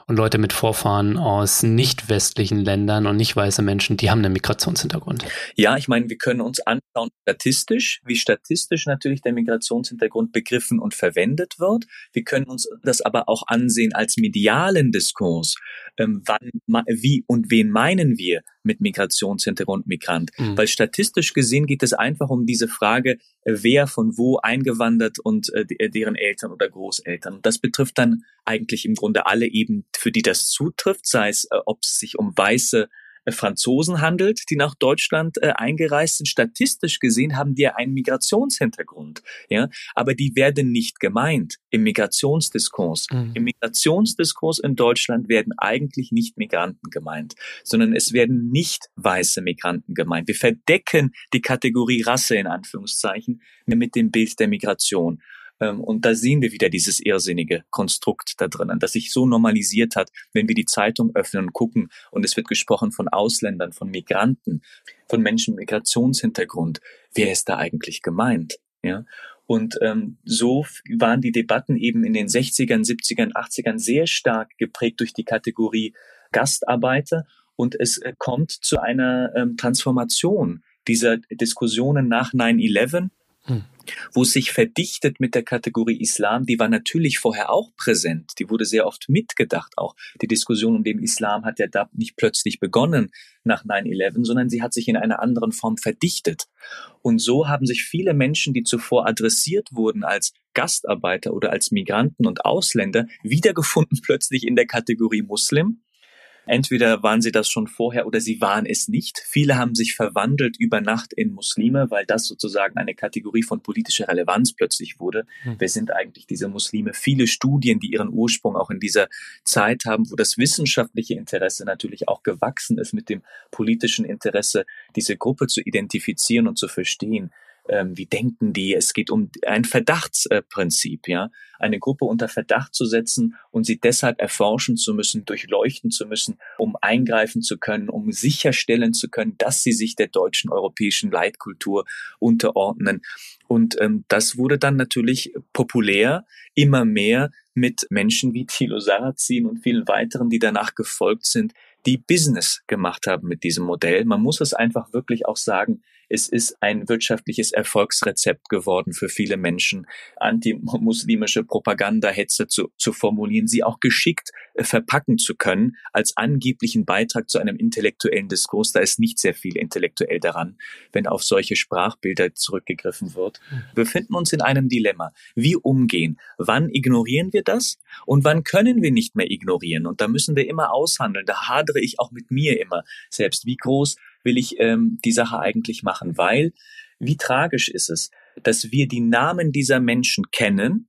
und Leute mit Vorfahren aus nicht westlichen Ländern und nicht weiße Menschen, die haben einen Migrationshintergrund.
Ja, ich meine, wir können uns anschauen statistisch, wie statistisch natürlich der Migrationshintergrund begriffen und verwendet wird. Wir können uns das aber auch ansehen als medialen Diskurs. Ähm, wann, wie und wen meinen wir mit Migrationshintergrund Migrant? Mhm. Weil statistisch gesehen geht es einfach um diese Frage, äh, wer von wo eingewandert und äh, deren Eltern oder Großeltern. Das betrifft dann eigentlich im Grunde alle eben für die das zutrifft, sei es, äh, ob es sich um weiße Franzosen handelt, die nach Deutschland äh, eingereist sind. Statistisch gesehen haben die einen Migrationshintergrund, ja, aber die werden nicht gemeint im Migrationsdiskurs. Mhm. Im Migrationsdiskurs in Deutschland werden eigentlich nicht Migranten gemeint, sondern es werden nicht weiße Migranten gemeint. Wir verdecken die Kategorie Rasse in Anführungszeichen mit dem Bild der Migration. Ähm, und da sehen wir wieder dieses irrsinnige Konstrukt da drinnen, das sich so normalisiert hat, wenn wir die Zeitung öffnen und gucken und es wird gesprochen von Ausländern, von Migranten, von Menschen mit Migrationshintergrund. Wer ist da eigentlich gemeint? Ja. Und ähm, so waren die Debatten eben in den 60ern, 70ern, 80ern sehr stark geprägt durch die Kategorie Gastarbeiter. Und es äh, kommt zu einer ähm, Transformation dieser Diskussionen nach 9-11 hm. Wo es sich verdichtet mit der Kategorie Islam, die war natürlich vorher auch präsent, die wurde sehr oft mitgedacht auch. Die Diskussion um den Islam hat ja da nicht plötzlich begonnen nach 9-11, sondern sie hat sich in einer anderen Form verdichtet. Und so haben sich viele Menschen, die zuvor adressiert wurden als Gastarbeiter oder als Migranten und Ausländer, wiedergefunden plötzlich in der Kategorie Muslim Entweder waren sie das schon vorher oder sie waren es nicht. Viele haben sich verwandelt über Nacht in Muslime, weil das sozusagen eine Kategorie von politischer Relevanz plötzlich wurde. Hm. Wer sind eigentlich diese Muslime? Viele Studien, die ihren Ursprung auch in dieser Zeit haben, wo das wissenschaftliche Interesse natürlich auch gewachsen ist mit dem politischen Interesse, diese Gruppe zu identifizieren und zu verstehen ähm, wie denken die? Es geht um ein Verdachtsprinzip, ja, eine Gruppe unter Verdacht zu setzen und sie deshalb erforschen zu müssen, durchleuchten zu müssen, um eingreifen zu können, um sicherstellen zu können, dass sie sich der deutschen europäischen Leitkultur unterordnen. Und ähm, das wurde dann natürlich populär, immer mehr mit Menschen wie Thilo Sarrazin und vielen weiteren, die danach gefolgt sind, die Business gemacht haben mit diesem Modell. Man muss es einfach wirklich auch sagen, es ist ein wirtschaftliches Erfolgsrezept geworden für viele Menschen, antimuslimische Propagandahetze zu, zu formulieren, sie auch geschickt äh, verpacken zu können als angeblichen Beitrag zu einem intellektuellen Diskurs. Da ist nicht sehr viel intellektuell daran, wenn auf solche Sprachbilder zurückgegriffen wird. Wir mhm. befinden uns in einem Dilemma. Wie umgehen? Wann ignorieren wir das? Und wann können wir nicht mehr ignorieren? Und da müssen wir immer aushandeln. Da hadere ich auch mit mir immer selbst. Wie groß will ich ähm, die Sache eigentlich machen? Weil, wie tragisch ist es, dass wir die Namen dieser Menschen kennen,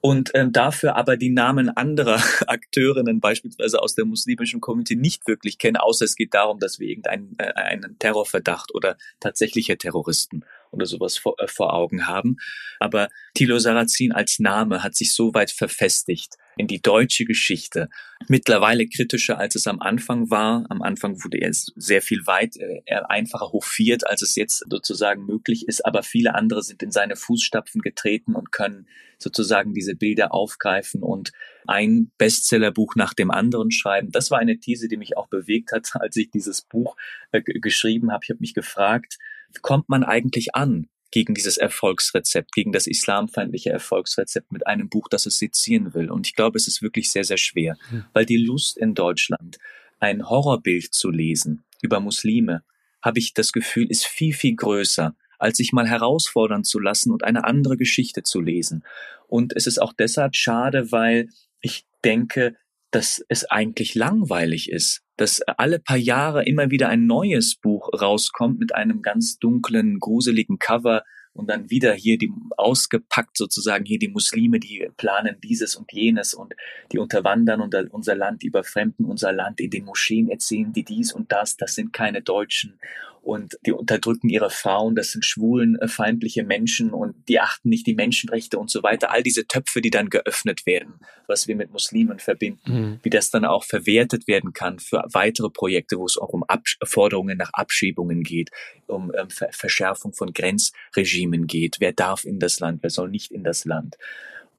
und ähm, dafür aber die Namen anderer Akteurinnen beispielsweise aus der muslimischen Community nicht wirklich kennen, außer es geht darum, dass wir irgendeinen äh, einen Terrorverdacht oder tatsächliche Terroristen oder sowas vor, äh, vor Augen haben. Aber Thilo Sarrazin als Name hat sich so weit verfestigt, in die deutsche Geschichte. Mittlerweile kritischer, als es am Anfang war. Am Anfang wurde er sehr viel weit äh, einfacher hofiert, als es jetzt sozusagen möglich ist. Aber viele andere sind in seine Fußstapfen getreten und können sozusagen diese Bilder aufgreifen und ein Bestsellerbuch nach dem anderen schreiben. Das war eine These, die mich auch bewegt hat, als ich dieses Buch äh, geschrieben habe. Ich habe mich gefragt, kommt man eigentlich an? gegen dieses Erfolgsrezept, gegen das islamfeindliche Erfolgsrezept mit einem Buch, das es sezieren will. Und ich glaube, es ist wirklich sehr, sehr schwer, weil die Lust in Deutschland, ein Horrorbild zu lesen über Muslime, habe ich das Gefühl, ist viel, viel größer, als sich mal herausfordern zu lassen und eine andere Geschichte zu lesen. Und es ist auch deshalb schade, weil ich denke, dass es eigentlich langweilig ist, dass alle paar Jahre immer wieder ein neues Buch rauskommt mit einem ganz dunklen, gruseligen Cover und dann wieder hier die ausgepackt sozusagen hier die Muslime, die planen dieses und jenes und die unterwandern unser Land, überfremden unser Land in den Moscheen erzählen die dies und das, das sind keine Deutschen und die unterdrücken ihre Frauen, das sind schwulenfeindliche Menschen und die achten nicht die Menschenrechte und so weiter. All diese Töpfe, die dann geöffnet werden, was wir mit Muslimen verbinden, mhm. wie das dann auch verwertet werden kann für weitere Projekte, wo es auch um Abs Forderungen nach Abschiebungen geht, um ähm, Ver Verschärfung von Grenzregimen geht. Wer darf in das Land, wer soll nicht in das Land?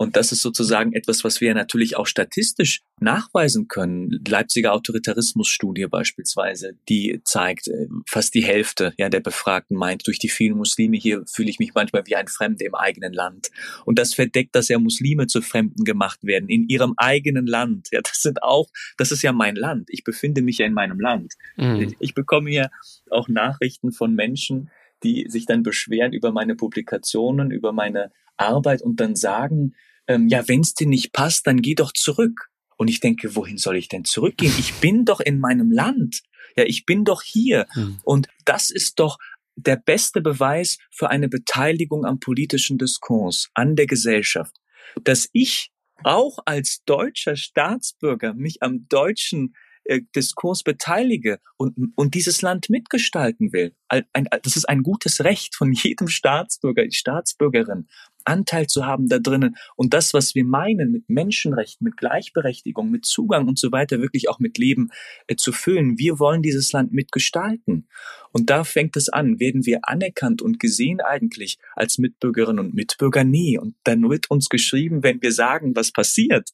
Und das ist sozusagen etwas, was wir natürlich auch statistisch nachweisen können. Leipziger Autoritarismusstudie beispielsweise, die zeigt, äh, fast die Hälfte ja, der Befragten meint, durch die vielen Muslime hier fühle ich mich manchmal wie ein Fremder im eigenen Land. Und das verdeckt, dass ja Muslime zu Fremden gemacht werden in ihrem eigenen Land. Ja, das sind auch, das ist ja mein Land. Ich befinde mich ja in meinem Land. Mhm. Ich bekomme ja auch Nachrichten von Menschen, die sich dann beschweren über meine Publikationen, über meine Arbeit und dann sagen, ähm, ja, wenn es dir nicht passt, dann geh doch zurück. Und ich denke, wohin soll ich denn zurückgehen? Ich bin doch in meinem Land. Ja, ich bin doch hier. Hm. Und das ist doch der beste Beweis für eine Beteiligung am politischen Diskurs, an der Gesellschaft, dass ich auch als deutscher Staatsbürger mich am deutschen äh, Diskurs beteilige und, und dieses Land mitgestalten will. Ein, ein, das ist ein gutes Recht von jedem Staatsbürger, Staatsbürgerin Anteil zu haben da drinnen und das, was wir meinen mit Menschenrechten, mit Gleichberechtigung, mit Zugang und so weiter, wirklich auch mit Leben äh, zu füllen. Wir wollen dieses Land mitgestalten. Und da fängt es an. Werden wir anerkannt und gesehen eigentlich als Mitbürgerinnen und Mitbürger? Nie. Und dann wird uns geschrieben, wenn wir sagen, was passiert,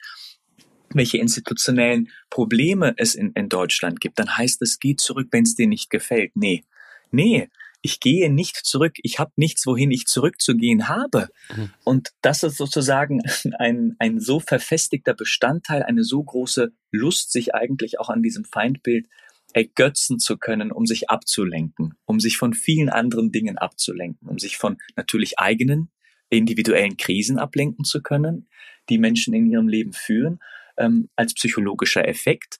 welche institutionellen Probleme es in, in Deutschland gibt, dann heißt es, geh zurück, wenn es dir nicht gefällt. Nee. Nee, ich gehe nicht zurück, ich habe nichts, wohin ich zurückzugehen habe. Mhm. Und das ist sozusagen ein, ein so verfestigter Bestandteil, eine so große Lust, sich eigentlich auch an diesem Feindbild ergötzen zu können, um sich abzulenken, um sich von vielen anderen Dingen abzulenken, um sich von natürlich eigenen individuellen Krisen ablenken zu können, die Menschen in ihrem Leben führen, ähm, als psychologischer Effekt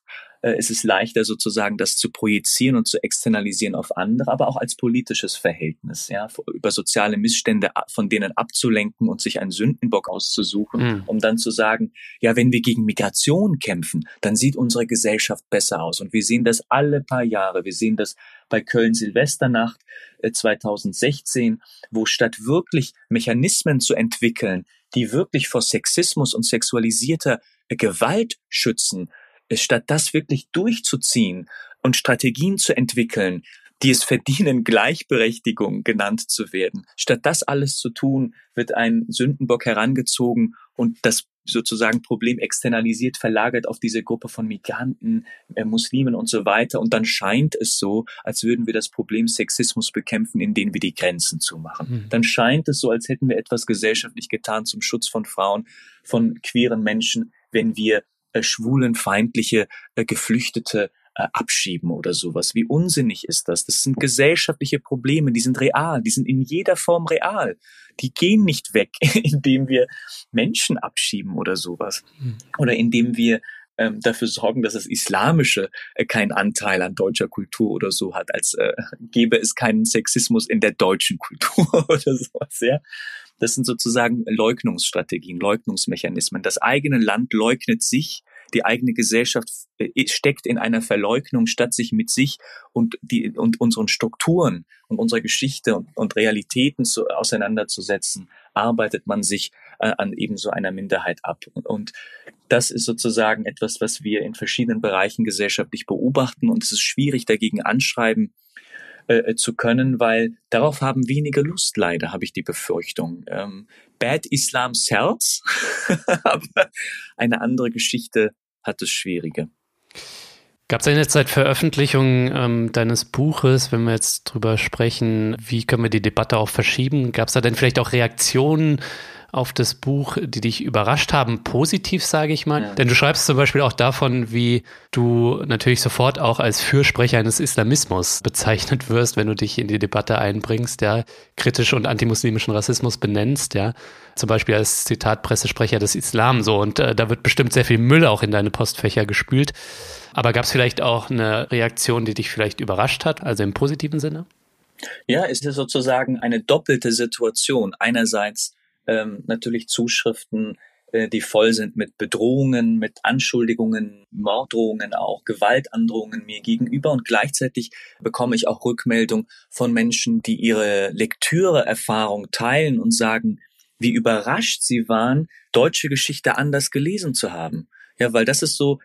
ist es leichter sozusagen das zu projizieren und zu externalisieren auf andere, aber auch als politisches Verhältnis, ja, über soziale Missstände von denen abzulenken und sich einen Sündenbock auszusuchen, mhm. um dann zu sagen, ja, wenn wir gegen Migration kämpfen, dann sieht unsere Gesellschaft besser aus. Und wir sehen das alle paar Jahre. Wir sehen das bei Köln Silvesternacht 2016, äh, wo statt wirklich Mechanismen zu entwickeln, die wirklich vor Sexismus und sexualisierter Gewalt schützen, statt das wirklich durchzuziehen und Strategien zu entwickeln, die es verdienen, Gleichberechtigung genannt zu werden. Statt das alles zu tun, wird ein Sündenbock herangezogen und das sozusagen Problem externalisiert, verlagert auf diese Gruppe von Migranten, äh, Muslimen und so weiter. Und dann scheint es so, als würden wir das Problem Sexismus bekämpfen, indem wir die Grenzen zumachen. Mhm. Dann scheint es so, als hätten wir etwas gesellschaftlich getan zum Schutz von Frauen, von queeren Menschen, wenn wir schwulenfeindliche äh, Geflüchtete äh, abschieben oder sowas. Wie unsinnig ist das? Das sind gesellschaftliche Probleme, die sind real, die sind in jeder Form real. Die gehen nicht weg, indem wir Menschen abschieben oder sowas. Mhm. Oder indem wir ähm, dafür sorgen, dass das Islamische äh, keinen Anteil an deutscher Kultur oder so hat, als äh, gäbe es keinen Sexismus in der deutschen Kultur oder sowas, ja. Das sind sozusagen Leugnungsstrategien, Leugnungsmechanismen. Das eigene Land leugnet sich, die eigene Gesellschaft äh, steckt in einer Verleugnung, statt sich mit sich und, die, und unseren Strukturen und unserer Geschichte und, und Realitäten zu, auseinanderzusetzen, arbeitet man sich äh, an eben so einer Minderheit ab. Und, und das ist sozusagen etwas, was wir in verschiedenen Bereichen gesellschaftlich beobachten und es ist schwierig dagegen anschreiben, äh, äh, zu können, weil darauf haben wenige Lust, leider, habe ich die Befürchtung. Ähm, Bad Islam sells, aber eine andere Geschichte hat es schwieriger.
Gab es denn jetzt seit Veröffentlichung ähm, deines Buches, wenn wir jetzt drüber sprechen, wie können wir die Debatte auch verschieben? Gab es da denn vielleicht auch Reaktionen auf das Buch, die dich überrascht haben, positiv, sage ich mal. Ja. Denn du schreibst zum Beispiel auch davon, wie du natürlich sofort auch als Fürsprecher eines Islamismus bezeichnet wirst, wenn du dich in die Debatte einbringst, ja, kritisch und antimuslimischen Rassismus benennst, ja. Zum Beispiel als Zitat Pressesprecher des Islam so. Und äh, da wird bestimmt sehr viel Müll auch in deine Postfächer gespült. Aber gab es vielleicht auch eine Reaktion, die dich vielleicht überrascht hat, also im positiven Sinne?
Ja, es ist sozusagen eine doppelte Situation. Einerseits ähm, natürlich Zuschriften, äh, die voll sind mit Bedrohungen, mit Anschuldigungen, Morddrohungen auch, Gewaltandrohungen mir gegenüber und gleichzeitig bekomme ich auch Rückmeldung von Menschen, die ihre Lektüreerfahrung teilen und sagen, wie überrascht sie waren, deutsche Geschichte anders gelesen zu haben. Ja, weil das ist so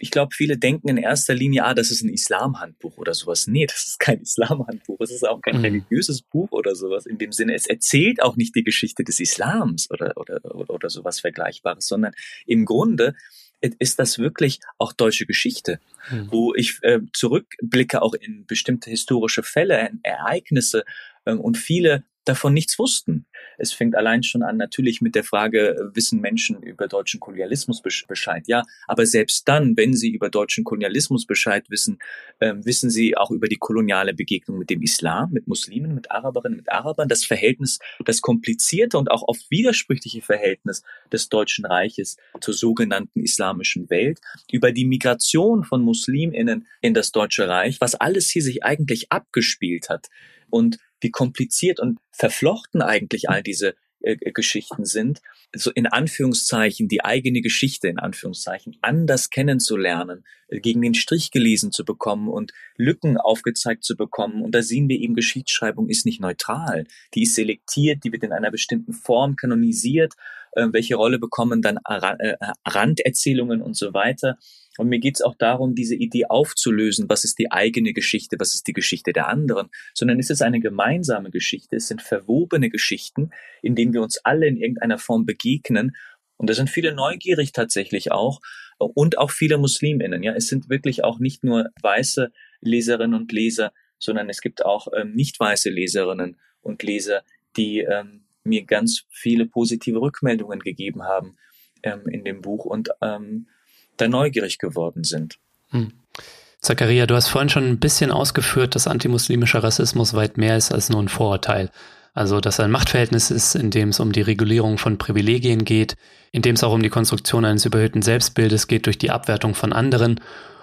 ich glaube, viele denken in erster Linie, ah, das ist ein Islamhandbuch oder sowas. Nee, das ist kein Islamhandbuch. Es ist auch kein mhm. religiöses Buch oder sowas. In dem Sinne, es erzählt auch nicht die Geschichte des Islams oder, oder, oder, oder sowas Vergleichbares, sondern im Grunde ist das wirklich auch deutsche Geschichte, mhm. wo ich äh, zurückblicke auch in bestimmte historische Fälle, Ereignisse äh, und viele davon nichts wussten. Es fängt allein schon an natürlich mit der Frage, äh, wissen Menschen über deutschen Kolonialismus Bescheid? Ja, aber selbst dann, wenn sie über deutschen Kolonialismus Bescheid wissen, äh, wissen sie auch über die koloniale Begegnung mit dem Islam, mit Muslimen, mit Araberinnen, mit Arabern, das Verhältnis, das komplizierte und auch oft widersprüchliche Verhältnis des Deutschen Reiches zur sogenannten islamischen Welt, über die Migration von Musliminnen in das Deutsche Reich, was alles hier sich eigentlich abgespielt hat. Und wie kompliziert und verflochten eigentlich all diese äh, Geschichten sind, so in Anführungszeichen die eigene Geschichte in Anführungszeichen anders kennenzulernen, äh, gegen den Strich gelesen zu bekommen und Lücken aufgezeigt zu bekommen. Und da sehen wir eben, Geschichtsschreibung ist nicht neutral. Die ist selektiert, die wird in einer bestimmten Form kanonisiert. Äh, welche Rolle bekommen dann äh, Randerzählungen und so weiter. Und mir geht es auch darum, diese Idee aufzulösen, was ist die eigene Geschichte, was ist die Geschichte der anderen, sondern es ist eine gemeinsame Geschichte, es sind verwobene Geschichten, in denen wir uns alle in irgendeiner Form begegnen. Und da sind viele neugierig tatsächlich auch und auch viele Musliminnen. Ja, es sind wirklich auch nicht nur weiße Leserinnen und Leser, sondern es gibt auch ähm, nicht weiße Leserinnen und Leser, die ähm, mir ganz viele positive Rückmeldungen gegeben haben ähm, in dem Buch und ähm, da neugierig geworden sind. Hm.
Zakaria, du hast vorhin schon ein bisschen ausgeführt, dass antimuslimischer Rassismus weit mehr ist als nur ein Vorurteil. Also, dass ein Machtverhältnis ist, in dem es um die Regulierung von Privilegien geht, in dem es auch um die Konstruktion eines überhöhten Selbstbildes geht durch die Abwertung von anderen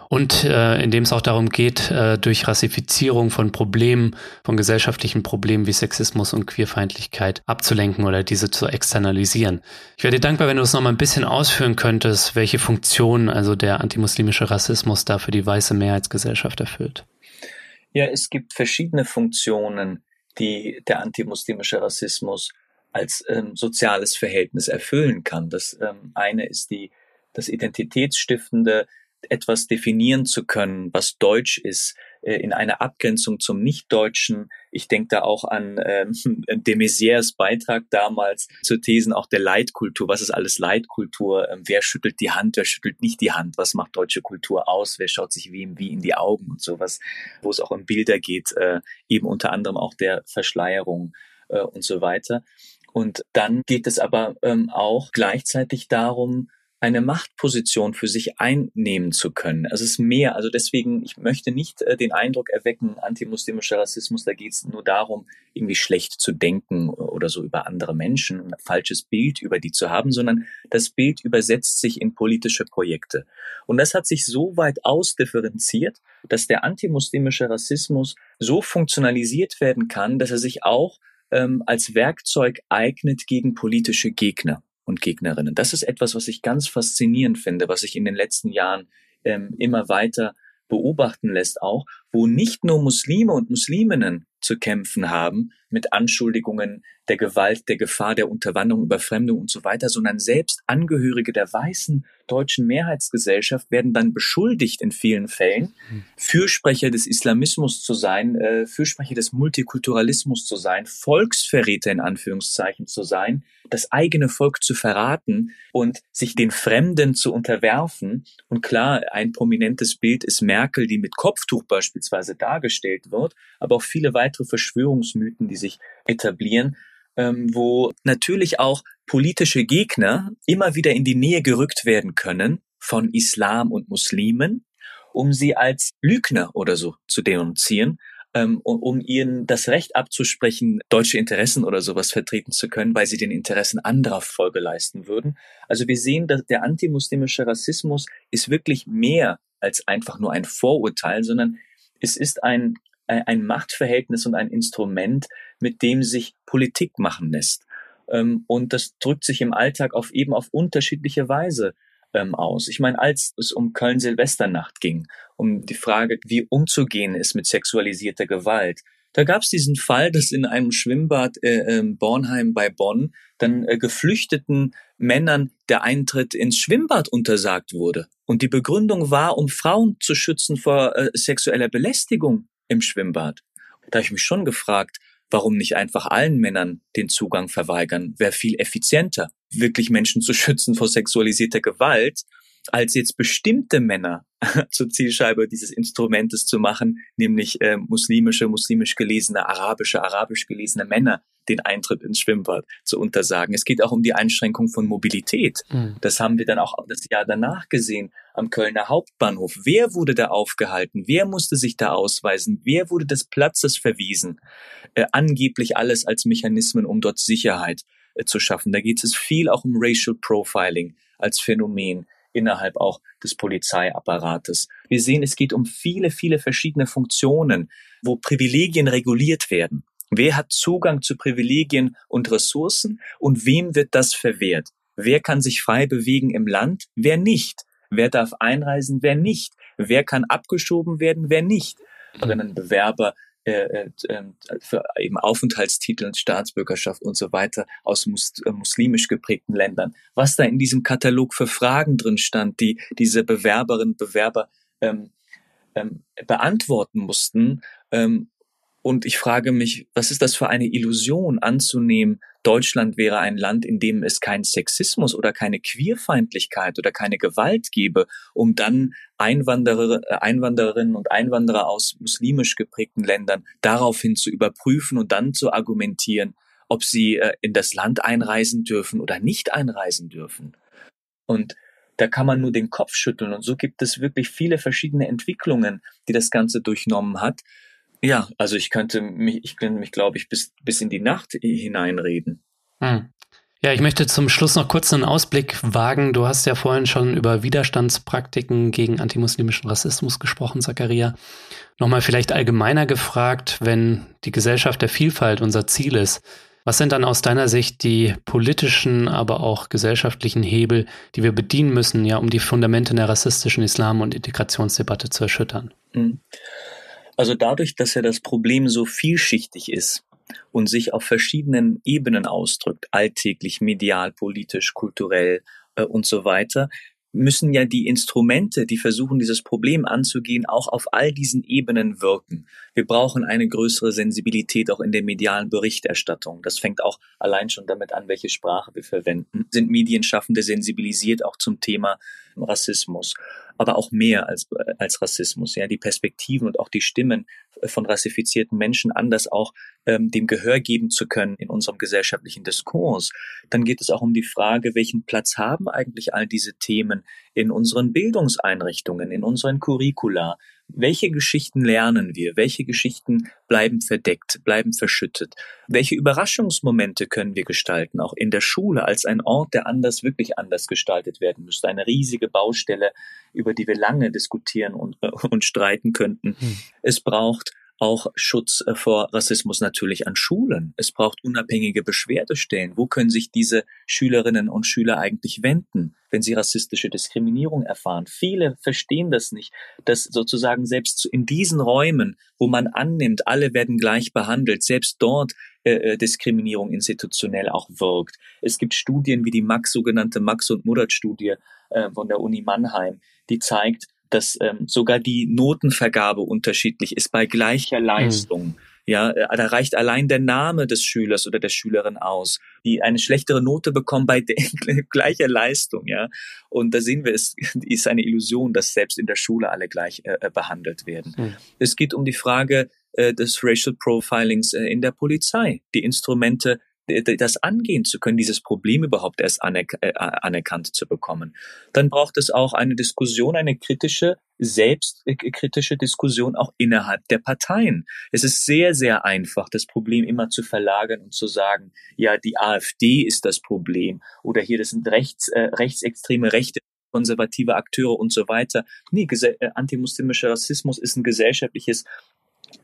und äh, in dem es auch darum geht, äh, durch Rassifizierung von Problemen, von gesellschaftlichen Problemen wie Sexismus und Queerfeindlichkeit abzulenken oder diese zu externalisieren. Ich wäre dir dankbar, wenn du es nochmal ein bisschen ausführen könntest, welche Funktion also der antimuslimische Rassismus da für die weiße Mehrheitsgesellschaft erfüllt.
Ja, es gibt verschiedene Funktionen, die der antimuslimische Rassismus als ähm, soziales Verhältnis erfüllen kann. Das ähm, eine ist die das identitätsstiftende etwas definieren zu können, was Deutsch ist, äh, in einer Abgrenzung zum Nichtdeutschen. Ich denke da auch an ähm, de Maizières Beitrag damals zu Thesen auch der Leitkultur. Was ist alles Leitkultur? Ähm, wer schüttelt die Hand, wer schüttelt nicht die Hand? Was macht deutsche Kultur aus? Wer schaut sich wem wie in die Augen und sowas, wo es auch um Bilder geht, äh, eben unter anderem auch der Verschleierung äh, und so weiter. Und dann geht es aber ähm, auch gleichzeitig darum, eine Machtposition für sich einnehmen zu können. Es ist mehr. Also deswegen, ich möchte nicht äh, den Eindruck erwecken, antimuslimischer Rassismus, da geht es nur darum, irgendwie schlecht zu denken oder so über andere Menschen, ein falsches Bild über die zu haben, sondern das Bild übersetzt sich in politische Projekte. Und das hat sich so weit ausdifferenziert, dass der antimuslimische Rassismus so funktionalisiert werden kann, dass er sich auch ähm, als Werkzeug eignet gegen politische Gegner und Gegnerinnen. Das ist etwas, was ich ganz faszinierend finde, was sich in den letzten Jahren ähm, immer weiter beobachten lässt auch, wo nicht nur Muslime und Musliminnen zu kämpfen haben mit Anschuldigungen der Gewalt, der Gefahr, der Unterwanderung, Überfremdung und so weiter, sondern selbst Angehörige der weißen deutschen Mehrheitsgesellschaft werden dann beschuldigt in vielen Fällen, Fürsprecher des Islamismus zu sein, äh, Fürsprecher des Multikulturalismus zu sein, Volksverräter in Anführungszeichen zu sein, das eigene Volk zu verraten und sich den Fremden zu unterwerfen. Und klar, ein prominentes Bild ist Merkel, die mit Kopftuch beispielsweise dargestellt wird, aber auch viele weitere Verschwörungsmythen, die sich etablieren, ähm, wo natürlich auch politische Gegner immer wieder in die Nähe gerückt werden können von Islam und Muslimen, um sie als Lügner oder so zu denunzieren ähm, um ihnen das Recht abzusprechen, deutsche Interessen oder sowas vertreten zu können, weil sie den Interessen anderer Folge leisten würden. Also wir sehen, dass der antimuslimische Rassismus ist wirklich mehr als einfach nur ein Vorurteil, sondern es ist ein, ein Machtverhältnis und ein Instrument, mit dem sich Politik machen lässt. Ähm, und das drückt sich im Alltag auf eben auf unterschiedliche Weise ähm, aus. Ich meine, als es um Köln-Silvesternacht ging, um die Frage, wie umzugehen ist mit sexualisierter Gewalt, da gab es diesen Fall, dass in einem Schwimmbad äh, äh, Bornheim bei Bonn dann äh, geflüchteten Männern der Eintritt ins Schwimmbad untersagt wurde. Und die Begründung war, um Frauen zu schützen vor äh, sexueller Belästigung im Schwimmbad. Da habe ich mich schon gefragt, warum nicht einfach allen Männern den Zugang verweigern? Wäre viel effizienter wirklich Menschen zu schützen vor sexualisierter Gewalt, als jetzt bestimmte Männer zur Zielscheibe dieses Instrumentes zu machen, nämlich äh, muslimische, muslimisch gelesene, arabische, arabisch gelesene Männer den Eintritt ins Schwimmbad zu untersagen. Es geht auch um die Einschränkung von Mobilität. Mhm. Das haben wir dann auch das Jahr danach gesehen am Kölner Hauptbahnhof. Wer wurde da aufgehalten? Wer musste sich da ausweisen? Wer wurde des Platzes verwiesen? Äh, angeblich alles als Mechanismen, um dort Sicherheit äh, zu schaffen. Da geht es viel auch um Racial Profiling als Phänomen innerhalb auch des Polizeiapparates. Wir sehen, es geht um viele, viele verschiedene Funktionen, wo Privilegien reguliert werden. Wer hat Zugang zu Privilegien und Ressourcen und wem wird das verwehrt? Wer kann sich frei bewegen im Land? Wer nicht? Wer darf einreisen? Wer nicht? Wer kann abgeschoben werden? Wer nicht? Bewerber äh, äh, ähm, für eben Aufenthaltstitel, Staatsbürgerschaft und so weiter aus mus äh, muslimisch geprägten Ländern. Was da in diesem Katalog für Fragen drin stand, die diese Bewerberinnen und Bewerber ähm, ähm, beantworten mussten. Ähm, und ich frage mich, was ist das für eine Illusion anzunehmen, Deutschland wäre ein Land, in dem es keinen Sexismus oder keine Queerfeindlichkeit oder keine Gewalt gäbe, um dann Einwanderer, äh, Einwandererinnen und Einwanderer aus muslimisch geprägten Ländern daraufhin zu überprüfen und dann zu argumentieren, ob sie äh, in das Land einreisen dürfen oder nicht einreisen dürfen. Und da kann man nur den Kopf schütteln. Und so gibt es wirklich viele verschiedene Entwicklungen, die das Ganze durchnommen hat. Ja, also ich könnte mich, ich könnte mich, glaube ich, bis, bis in die Nacht hineinreden.
Hm. Ja, ich möchte zum Schluss noch kurz einen Ausblick wagen. Du hast ja vorhin schon über Widerstandspraktiken gegen antimuslimischen Rassismus gesprochen, Zakaria. Nochmal vielleicht allgemeiner gefragt, wenn die Gesellschaft der Vielfalt unser Ziel ist, was sind dann aus deiner Sicht die politischen, aber auch gesellschaftlichen Hebel, die wir bedienen müssen, ja, um die Fundamente der rassistischen Islam- und Integrationsdebatte zu erschüttern?
Mhm. Also dadurch, dass ja das Problem so vielschichtig ist und sich auf verschiedenen Ebenen ausdrückt, alltäglich, medial, politisch, kulturell äh, und so weiter, müssen ja die Instrumente, die versuchen, dieses Problem anzugehen, auch auf all diesen Ebenen wirken. Wir brauchen eine größere Sensibilität auch in der medialen Berichterstattung. Das fängt auch allein schon damit an, welche Sprache wir verwenden. Sind Medienschaffende sensibilisiert auch zum Thema Rassismus? Aber auch mehr als, als Rassismus. Ja, die Perspektiven und auch die Stimmen von rassifizierten Menschen anders auch ähm, dem Gehör geben zu können in unserem gesellschaftlichen Diskurs. Dann geht es auch um die Frage, welchen Platz haben eigentlich all diese Themen in unseren Bildungseinrichtungen, in unseren Curricula? Welche Geschichten lernen wir? Welche Geschichten bleiben verdeckt, bleiben verschüttet? Welche Überraschungsmomente können wir gestalten, auch in der Schule als ein Ort, der anders, wirklich anders gestaltet werden müsste? Eine riesige Baustelle, über die wir lange diskutieren und, äh, und streiten könnten. Hm. Es braucht auch Schutz äh, vor Rassismus natürlich an Schulen. Es braucht unabhängige Beschwerdestellen. Wo können sich diese Schülerinnen und Schüler eigentlich wenden, wenn sie rassistische Diskriminierung erfahren? Viele verstehen das nicht, dass sozusagen selbst in diesen Räumen, wo man annimmt, alle werden gleich behandelt, selbst dort äh, äh Diskriminierung institutionell auch wirkt. Es gibt Studien wie die Max, sogenannte Max und Murat Studie äh, von der Uni Mannheim, die zeigt, dass ähm, sogar die Notenvergabe unterschiedlich ist bei gleicher hm. Leistung. Mhm. Ja, äh, da reicht allein der Name des Schülers oder der Schülerin aus, die eine schlechtere Note bekommen bei gleicher Leistung, ja. Und da sehen wir, es ist eine Illusion, dass selbst in der Schule alle gleich äh, äh behandelt werden. Mhm. Es geht um die Frage äh, des Racial Profilings äh, in der Polizei. Die Instrumente das angehen zu können, dieses Problem überhaupt erst anerk äh, anerkannt zu bekommen. Dann braucht es auch eine Diskussion, eine kritische, selbstkritische Diskussion auch innerhalb der Parteien. Es ist sehr, sehr einfach, das Problem immer zu verlagern und zu sagen, ja, die AfD ist das Problem oder hier, das sind rechts, äh, rechtsextreme Rechte konservative Akteure und so weiter. Nee, äh, antimuslimischer Rassismus ist ein gesellschaftliches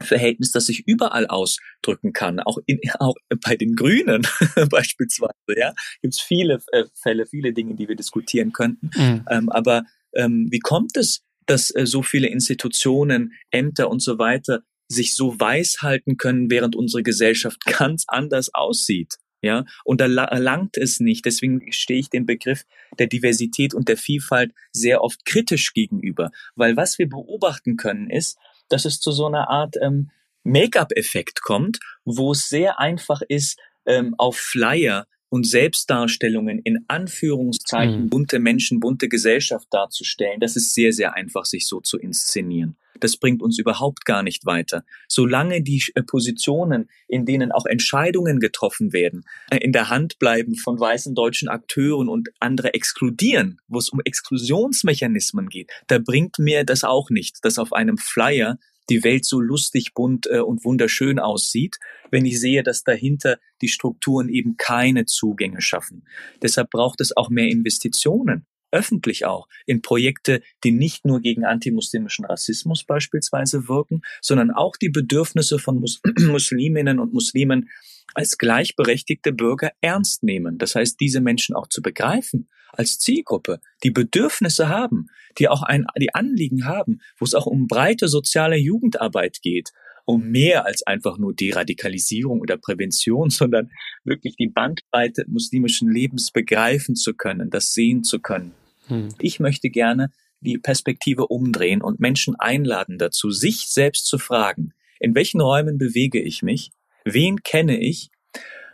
Verhältnis, das sich überall ausdrücken kann, auch, in, auch bei den Grünen beispielsweise. Ja, gibt es viele äh, Fälle, viele Dinge, die wir diskutieren könnten. Mhm. Ähm, aber ähm, wie kommt es, dass äh, so viele Institutionen, Ämter und so weiter sich so weiß halten können, während unsere Gesellschaft ganz anders aussieht? Ja, und da erlangt es nicht. Deswegen stehe ich dem Begriff der Diversität und der Vielfalt sehr oft kritisch gegenüber. Weil was wir beobachten können ist, dass es zu so einer Art ähm, Make-up-Effekt kommt, wo es sehr einfach ist, ähm, auf Flyer und Selbstdarstellungen in Anführungszeichen mhm. bunte Menschen, bunte Gesellschaft darzustellen, das ist sehr, sehr einfach, sich so zu inszenieren. Das bringt uns überhaupt gar nicht weiter. Solange die äh, Positionen, in denen auch Entscheidungen getroffen werden, äh, in der Hand bleiben von weißen deutschen Akteuren und andere exkludieren, wo es um Exklusionsmechanismen geht, da bringt mir das auch nicht, dass auf einem Flyer die Welt so lustig, bunt äh, und wunderschön aussieht, wenn ich sehe, dass dahinter die Strukturen eben keine Zugänge schaffen. Deshalb braucht es auch mehr Investitionen öffentlich auch in Projekte, die nicht nur gegen antimuslimischen Rassismus beispielsweise wirken, sondern auch die Bedürfnisse von Mus Musliminnen und Muslimen als gleichberechtigte Bürger ernst nehmen. Das heißt, diese Menschen auch zu begreifen als Zielgruppe, die Bedürfnisse haben, die auch ein, die Anliegen haben, wo es auch um breite soziale Jugendarbeit geht, um mehr als einfach nur Deradikalisierung oder Prävention, sondern wirklich die Bandbreite muslimischen Lebens begreifen zu können, das sehen zu können. Hm. Ich möchte gerne die Perspektive umdrehen und Menschen einladen dazu, sich selbst zu fragen, in welchen Räumen bewege ich mich? Wen kenne ich?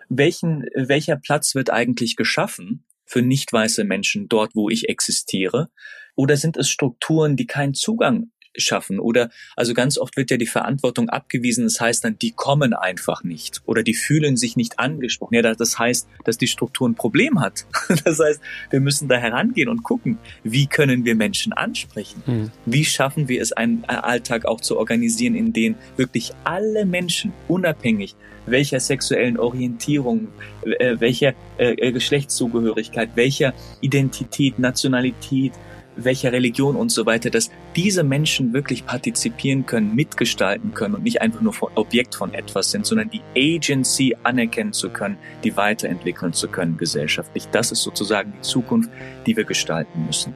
Welchen, welcher Platz wird eigentlich geschaffen für nicht weiße Menschen dort, wo ich existiere? Oder sind es Strukturen, die keinen Zugang schaffen. Oder also ganz oft wird ja die Verantwortung abgewiesen. Das heißt dann, die kommen einfach nicht oder die fühlen sich nicht angesprochen. Ja, das heißt, dass die Struktur ein Problem hat. Das heißt, wir müssen da herangehen und gucken, wie können wir Menschen ansprechen? Mhm. Wie schaffen wir es, einen Alltag auch zu organisieren, in dem wirklich alle Menschen unabhängig welcher sexuellen Orientierung, äh, welcher äh, Geschlechtszugehörigkeit, welcher Identität, Nationalität, welcher Religion und so weiter, dass diese Menschen wirklich partizipieren können, mitgestalten können und nicht einfach nur Objekt von etwas sind, sondern die Agency anerkennen zu können, die weiterentwickeln zu können gesellschaftlich. Das ist sozusagen die Zukunft, die wir gestalten müssen.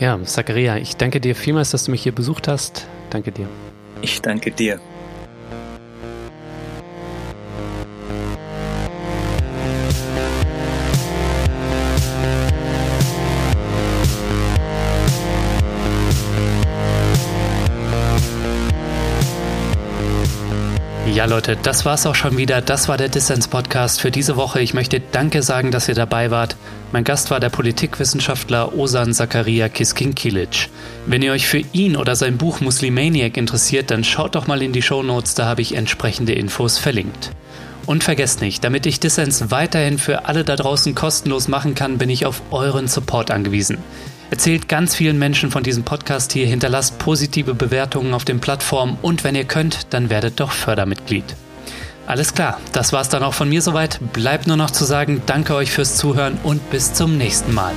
Ja, Zakaria, ich danke dir vielmals, dass du mich hier besucht hast. Danke dir.
Ich danke dir.
Ja, Leute, das war's auch schon wieder. Das war der Dissens Podcast für diese Woche. Ich möchte Danke sagen, dass ihr dabei wart. Mein Gast war der Politikwissenschaftler Osan Zakaria Kiskinkilic. Wenn ihr euch für ihn oder sein Buch Muslimaniac interessiert, dann schaut doch mal in die Show Notes, da habe ich entsprechende Infos verlinkt. Und vergesst nicht, damit ich Dissens weiterhin für alle da draußen kostenlos machen kann, bin ich auf euren Support angewiesen. Erzählt ganz vielen Menschen von diesem Podcast hier, hinterlasst positive Bewertungen auf den Plattformen und wenn ihr könnt, dann werdet doch Fördermitglied. Alles klar, das war's dann auch von mir soweit. Bleibt nur noch zu sagen, danke euch fürs Zuhören und bis zum nächsten Mal.